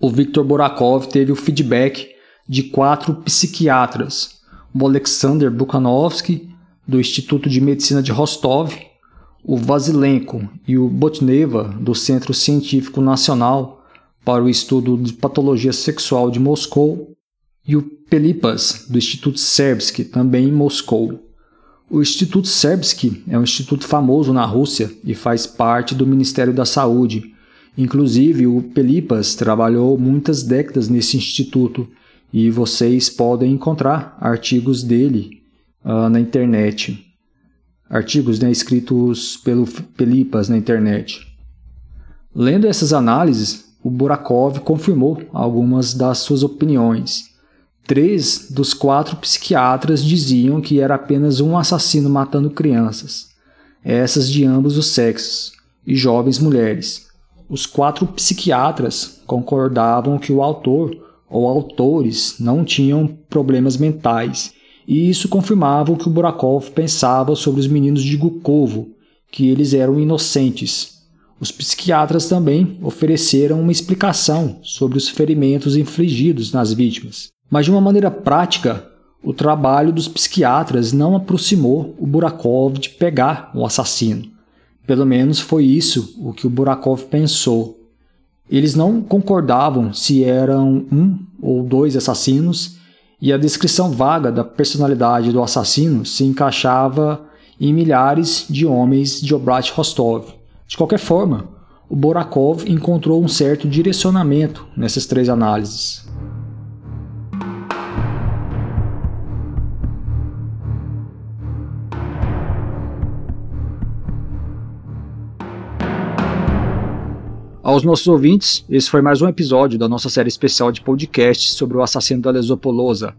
O Viktor Borakov teve o feedback de quatro psiquiatras: o Alexander Bukhanovsky, do Instituto de Medicina de Rostov, o Vasilenko e o Botneva, do Centro Científico Nacional para o Estudo de Patologia Sexual de Moscou, e o Pelipas, do Instituto Serbsky, também em Moscou. O Instituto Serbsky é um instituto famoso na Rússia e faz parte do Ministério da Saúde. Inclusive, o Pelipas trabalhou muitas décadas nesse instituto e vocês podem encontrar artigos dele uh, na internet. Artigos né, escritos pelo Pelipas na internet. Lendo essas análises, o Burakov confirmou algumas das suas opiniões Três dos quatro psiquiatras diziam que era apenas um assassino matando crianças, essas de ambos os sexos, e jovens mulheres. Os quatro psiquiatras concordavam que o autor ou autores não tinham problemas mentais, e isso confirmava o que o Burakov pensava sobre os meninos de Gukovo, que eles eram inocentes. Os psiquiatras também ofereceram uma explicação sobre os ferimentos infligidos nas vítimas. Mas de uma maneira prática, o trabalho dos psiquiatras não aproximou o Burakov de pegar o assassino. Pelo menos foi isso o que o Burakov pensou. Eles não concordavam se eram um ou dois assassinos, e a descrição vaga da personalidade do assassino se encaixava em milhares de homens de Obrat Rostov. De qualquer forma, o Borakov encontrou um certo direcionamento nessas três análises. Aos nossos ouvintes, esse foi mais um episódio da nossa série especial de podcast sobre o assassino da Lesopolosa.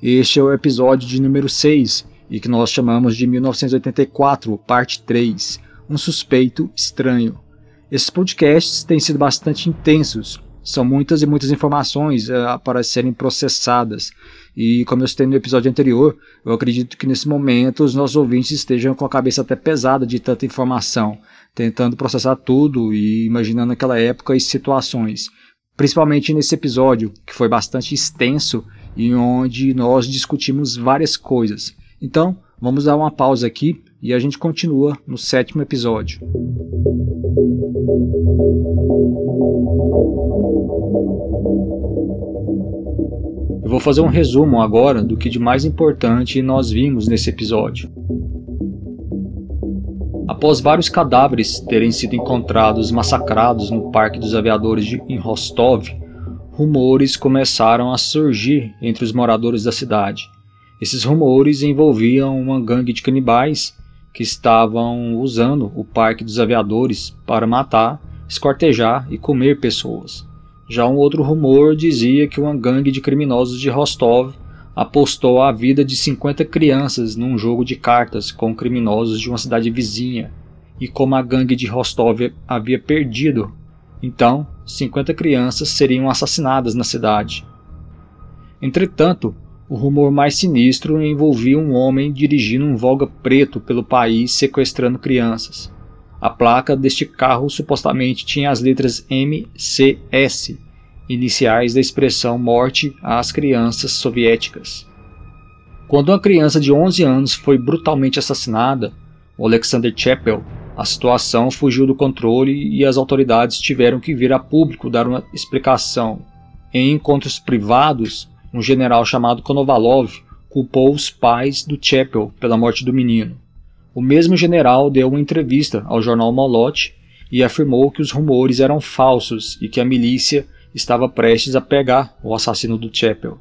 Este é o episódio de número 6 e que nós chamamos de 1984, parte 3, Um Suspeito Estranho. Esses podcasts têm sido bastante intensos, são muitas e muitas informações uh, para serem processadas. E como eu citei no episódio anterior, eu acredito que nesse momento os nossos ouvintes estejam com a cabeça até pesada de tanta informação tentando processar tudo e imaginando aquela época e situações. Principalmente nesse episódio, que foi bastante extenso e onde nós discutimos várias coisas. Então, vamos dar uma pausa aqui e a gente continua no sétimo episódio. Eu vou fazer um resumo agora do que de mais importante nós vimos nesse episódio. Após vários cadáveres terem sido encontrados massacrados no Parque dos Aviadores de, em Rostov, rumores começaram a surgir entre os moradores da cidade. Esses rumores envolviam uma gangue de canibais que estavam usando o Parque dos Aviadores para matar, escortejar e comer pessoas. Já um outro rumor dizia que uma gangue de criminosos de Rostov apostou a vida de 50 crianças num jogo de cartas com criminosos de uma cidade vizinha, e como a gangue de Rostov havia perdido, então 50 crianças seriam assassinadas na cidade. Entretanto, o rumor mais sinistro envolvia um homem dirigindo um Volga preto pelo país sequestrando crianças. A placa deste carro supostamente tinha as letras MCS, iniciais da expressão morte às crianças soviéticas. Quando uma criança de 11 anos foi brutalmente assassinada, o Alexander Chappell, a situação fugiu do controle e as autoridades tiveram que vir a público dar uma explicação. Em encontros privados, um general chamado Konovalov culpou os pais do Chappell pela morte do menino. O mesmo general deu uma entrevista ao jornal Moloch e afirmou que os rumores eram falsos e que a milícia estava prestes a pegar o assassino do Chappell.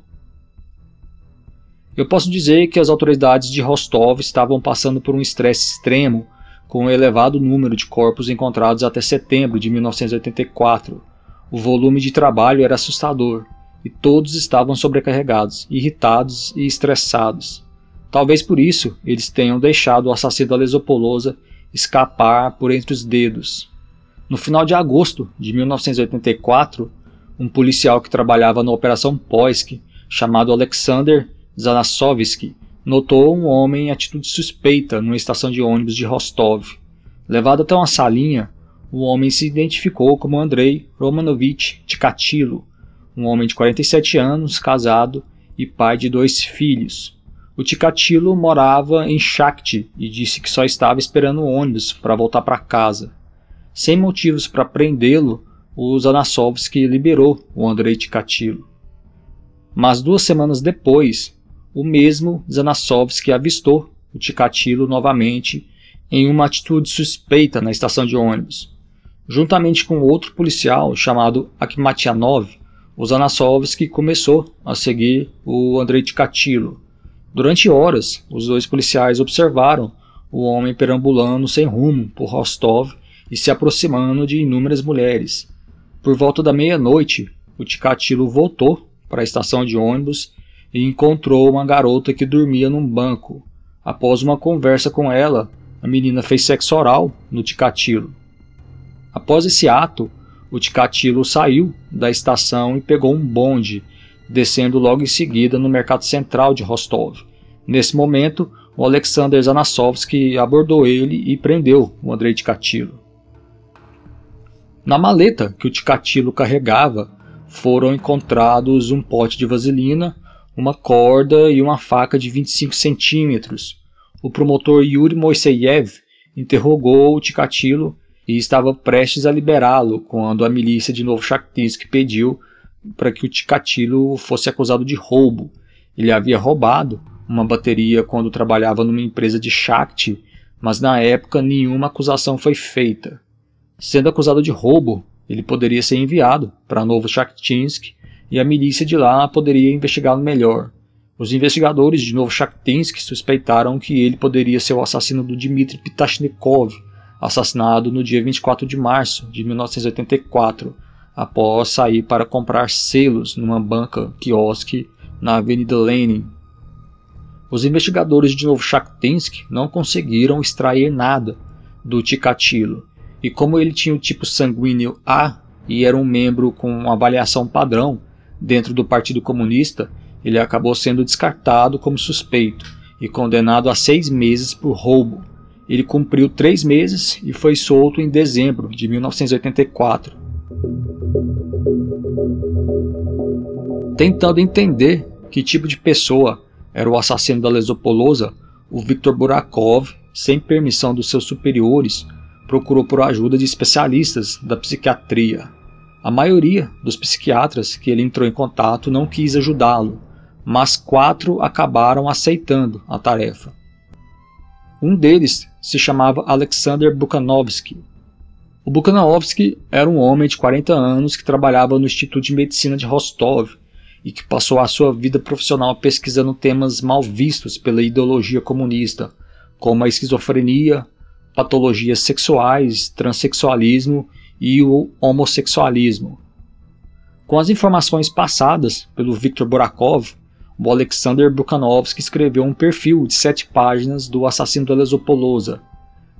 Eu posso dizer que as autoridades de Rostov estavam passando por um estresse extremo com um elevado número de corpos encontrados até setembro de 1984. O volume de trabalho era assustador e todos estavam sobrecarregados, irritados e estressados. Talvez por isso eles tenham deixado o assassino da Lesopolosa escapar por entre os dedos. No final de agosto de 1984, um policial que trabalhava na Operação Poisk, chamado Alexander Zanasovsky, notou um homem em atitude suspeita numa estação de ônibus de Rostov. Levado até uma salinha, o homem se identificou como Andrei Romanovich Tikatilo, um homem de 47 anos, casado e pai de dois filhos. O Tikatilo morava em Shakhty e disse que só estava esperando o ônibus para voltar para casa. Sem motivos para prendê-lo, o Zanasovsky liberou o Andrei Tikatilo. Mas duas semanas depois, o mesmo Zanasovsky avistou o Tikatilo novamente em uma atitude suspeita na estação de ônibus. Juntamente com outro policial chamado Akhmatianov, o Zanasovsky começou a seguir o Andrei Tikatilo. Durante horas, os dois policiais observaram o homem perambulando sem rumo por Rostov e se aproximando de inúmeras mulheres. Por volta da meia-noite, o Tikatilo voltou para a estação de ônibus e encontrou uma garota que dormia num banco. Após uma conversa com ela, a menina fez sexo oral no Ticatilo. Após esse ato, o Ticatilo saiu da estação e pegou um bonde, descendo logo em seguida no mercado central de Rostov. Nesse momento, o Alexander Zanasovsky abordou ele e prendeu o Andrei Ticatilo. Na maleta que o Ticatilo carregava, foram encontrados um pote de vaselina, uma corda e uma faca de 25 centímetros. O promotor Yuri Moiseyev interrogou o Ticatilo e estava prestes a liberá-lo quando a milícia de Novochakhtinsk pediu para que o Ticatilo fosse acusado de roubo. Ele havia roubado uma bateria quando trabalhava numa empresa de Shakti, mas na época nenhuma acusação foi feita. Sendo acusado de roubo, ele poderia ser enviado para Novochakhtinsk e a milícia de lá poderia investigá-lo melhor. Os investigadores de Novochakhtinsk suspeitaram que ele poderia ser o assassino do Dmitry Pitashnikov, assassinado no dia 24 de março de 1984, após sair para comprar selos numa banca quiosque na Avenida Lenin. Os investigadores de Novochakhtinsk não conseguiram extrair nada do Tikatilo, e como ele tinha o tipo sanguíneo A e era um membro com avaliação padrão, dentro do Partido Comunista, ele acabou sendo descartado como suspeito e condenado a seis meses por roubo. Ele cumpriu três meses e foi solto em dezembro de 1984. Tentando entender que tipo de pessoa era o assassino da Lesopolosa, o Viktor Burakov, sem permissão dos seus superiores, procurou por ajuda de especialistas da psiquiatria. A maioria dos psiquiatras que ele entrou em contato não quis ajudá-lo, mas quatro acabaram aceitando a tarefa. Um deles se chamava Alexander Bukhanovsky. O Bukhanovsky era um homem de 40 anos que trabalhava no Instituto de Medicina de Rostov e que passou a sua vida profissional pesquisando temas mal vistos pela ideologia comunista, como a esquizofrenia, patologias sexuais, transexualismo e o homossexualismo. Com as informações passadas pelo Viktor Borakov, o Alexander Bukhanovsky escreveu um perfil de sete páginas do assassino da Lesopolosa.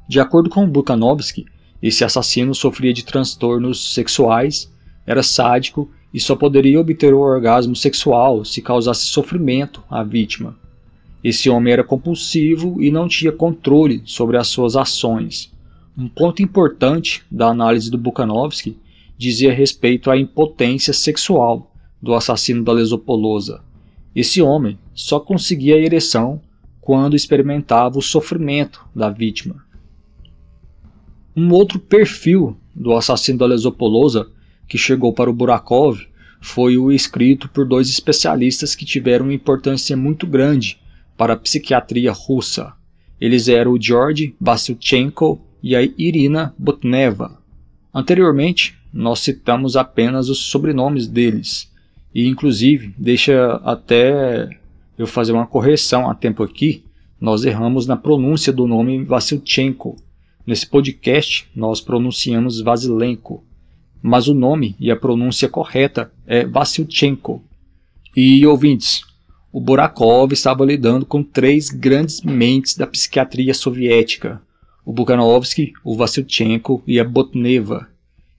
De acordo com Bukhanovsky, esse assassino sofria de transtornos sexuais, era sádico e só poderia obter o orgasmo sexual se causasse sofrimento à vítima. Esse homem era compulsivo e não tinha controle sobre as suas ações. Um ponto importante da análise do Bukhanovsky dizia respeito à impotência sexual do assassino da Lesopolosa. Esse homem só conseguia a ereção quando experimentava o sofrimento da vítima. Um outro perfil do assassino da Lesopolosa que chegou para o Burakov foi o escrito por dois especialistas que tiveram uma importância muito grande para a psiquiatria russa. Eles eram o George Vasilchenko e a Irina Botneva. Anteriormente, nós citamos apenas os sobrenomes deles, e inclusive, deixa até eu fazer uma correção a tempo aqui, nós erramos na pronúncia do nome Vasilchenko. Nesse podcast, nós pronunciamos Vasilenko mas o nome e a pronúncia correta é Vassilchenko. E ouvintes, o Burakov estava lidando com três grandes mentes da psiquiatria soviética: o Bukhanovsky, o Vassilchenko e a Botneva.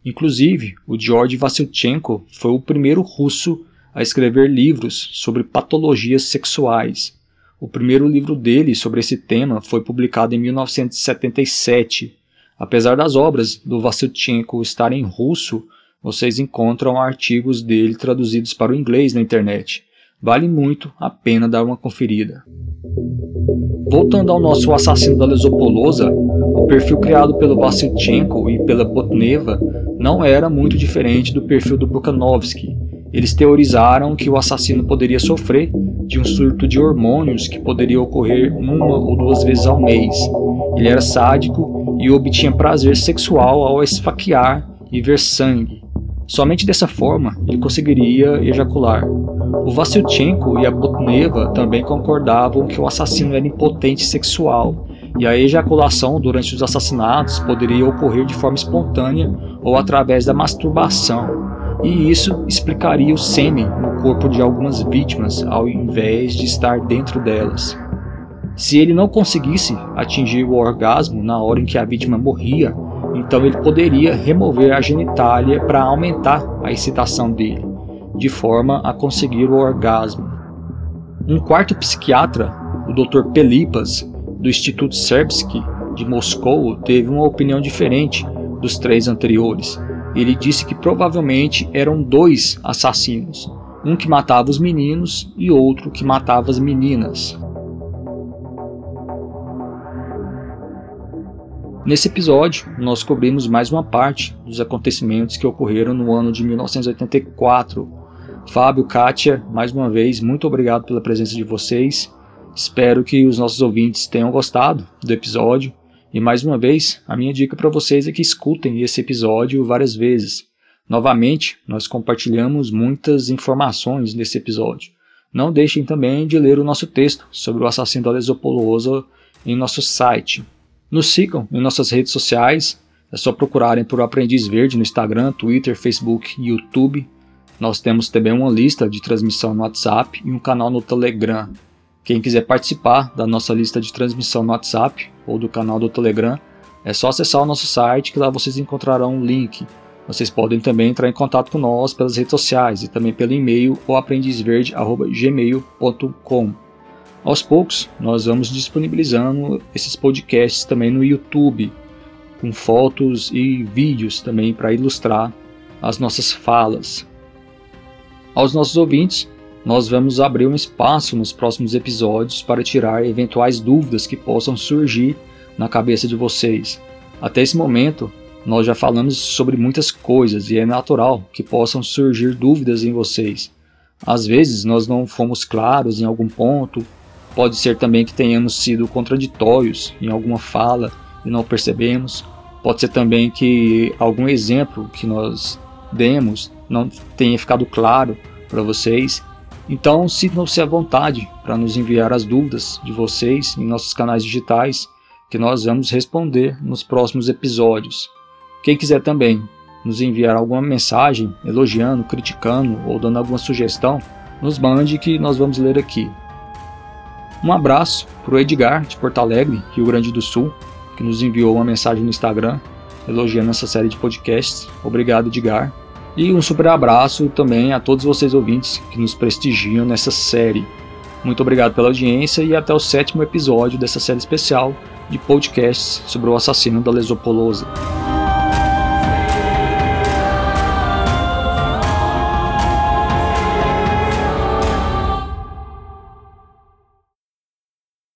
Inclusive, o George Vassilchenko foi o primeiro russo a escrever livros sobre patologias sexuais. O primeiro livro dele sobre esse tema foi publicado em 1977 Apesar das obras do Vassilchenko estarem em russo, vocês encontram artigos dele traduzidos para o inglês na internet. Vale muito a pena dar uma conferida. Voltando ao nosso assassino da Lesopolosa, o perfil criado pelo Vassilchenko e pela Botneva não era muito diferente do perfil do Bukhanovsky. Eles teorizaram que o assassino poderia sofrer de um surto de hormônios que poderia ocorrer uma ou duas vezes ao mês. Ele era sádico e obtinha prazer sexual ao esfaquear e ver sangue. Somente dessa forma ele conseguiria ejacular. O Vassilchenko e a Botneva também concordavam que o assassino era impotente sexual e a ejaculação durante os assassinatos poderia ocorrer de forma espontânea ou através da masturbação e isso explicaria o sêmen no corpo de algumas vítimas ao invés de estar dentro delas. Se ele não conseguisse atingir o orgasmo na hora em que a vítima morria, então ele poderia remover a genitália para aumentar a excitação dele, de forma a conseguir o orgasmo. Um quarto psiquiatra, o Dr. Pelipas, do Instituto Serbsky de Moscou, teve uma opinião diferente dos três anteriores ele disse que provavelmente eram dois assassinos, um que matava os meninos e outro que matava as meninas. Nesse episódio, nós cobrimos mais uma parte dos acontecimentos que ocorreram no ano de 1984. Fábio, Kátia, mais uma vez, muito obrigado pela presença de vocês. Espero que os nossos ouvintes tenham gostado do episódio e mais uma vez, a minha dica para vocês é que escutem esse episódio várias vezes. Novamente, nós compartilhamos muitas informações nesse episódio. Não deixem também de ler o nosso texto sobre o assassino da Lesopolosa em nosso site. Nos sigam em nossas redes sociais, é só procurarem por Aprendiz Verde no Instagram, Twitter, Facebook e YouTube. Nós temos também uma lista de transmissão no WhatsApp e um canal no Telegram. Quem quiser participar da nossa lista de transmissão no WhatsApp ou do canal do Telegram, é só acessar o nosso site que lá vocês encontrarão um link. Vocês podem também entrar em contato com nós pelas redes sociais e também pelo e-mail ou aprendizverde@gmail.com. Aos poucos, nós vamos disponibilizando esses podcasts também no YouTube, com fotos e vídeos também para ilustrar as nossas falas. Aos nossos ouvintes, nós vamos abrir um espaço nos próximos episódios para tirar eventuais dúvidas que possam surgir na cabeça de vocês. Até esse momento, nós já falamos sobre muitas coisas e é natural que possam surgir dúvidas em vocês. Às vezes nós não fomos claros em algum ponto, pode ser também que tenhamos sido contraditórios em alguma fala e não percebemos. Pode ser também que algum exemplo que nós demos não tenha ficado claro para vocês então, sintam-se à vontade para nos enviar as dúvidas de vocês em nossos canais digitais, que nós vamos responder nos próximos episódios. Quem quiser também nos enviar alguma mensagem elogiando, criticando ou dando alguma sugestão, nos mande que nós vamos ler aqui. Um abraço para o Edgar, de Porto Alegre, Rio Grande do Sul, que nos enviou uma mensagem no Instagram elogiando essa série de podcasts. Obrigado, Edgar. E um super abraço também a todos vocês ouvintes que nos prestigiam nessa série. Muito obrigado pela audiência e até o sétimo episódio dessa série especial de podcasts sobre o assassino da Lesopolosa.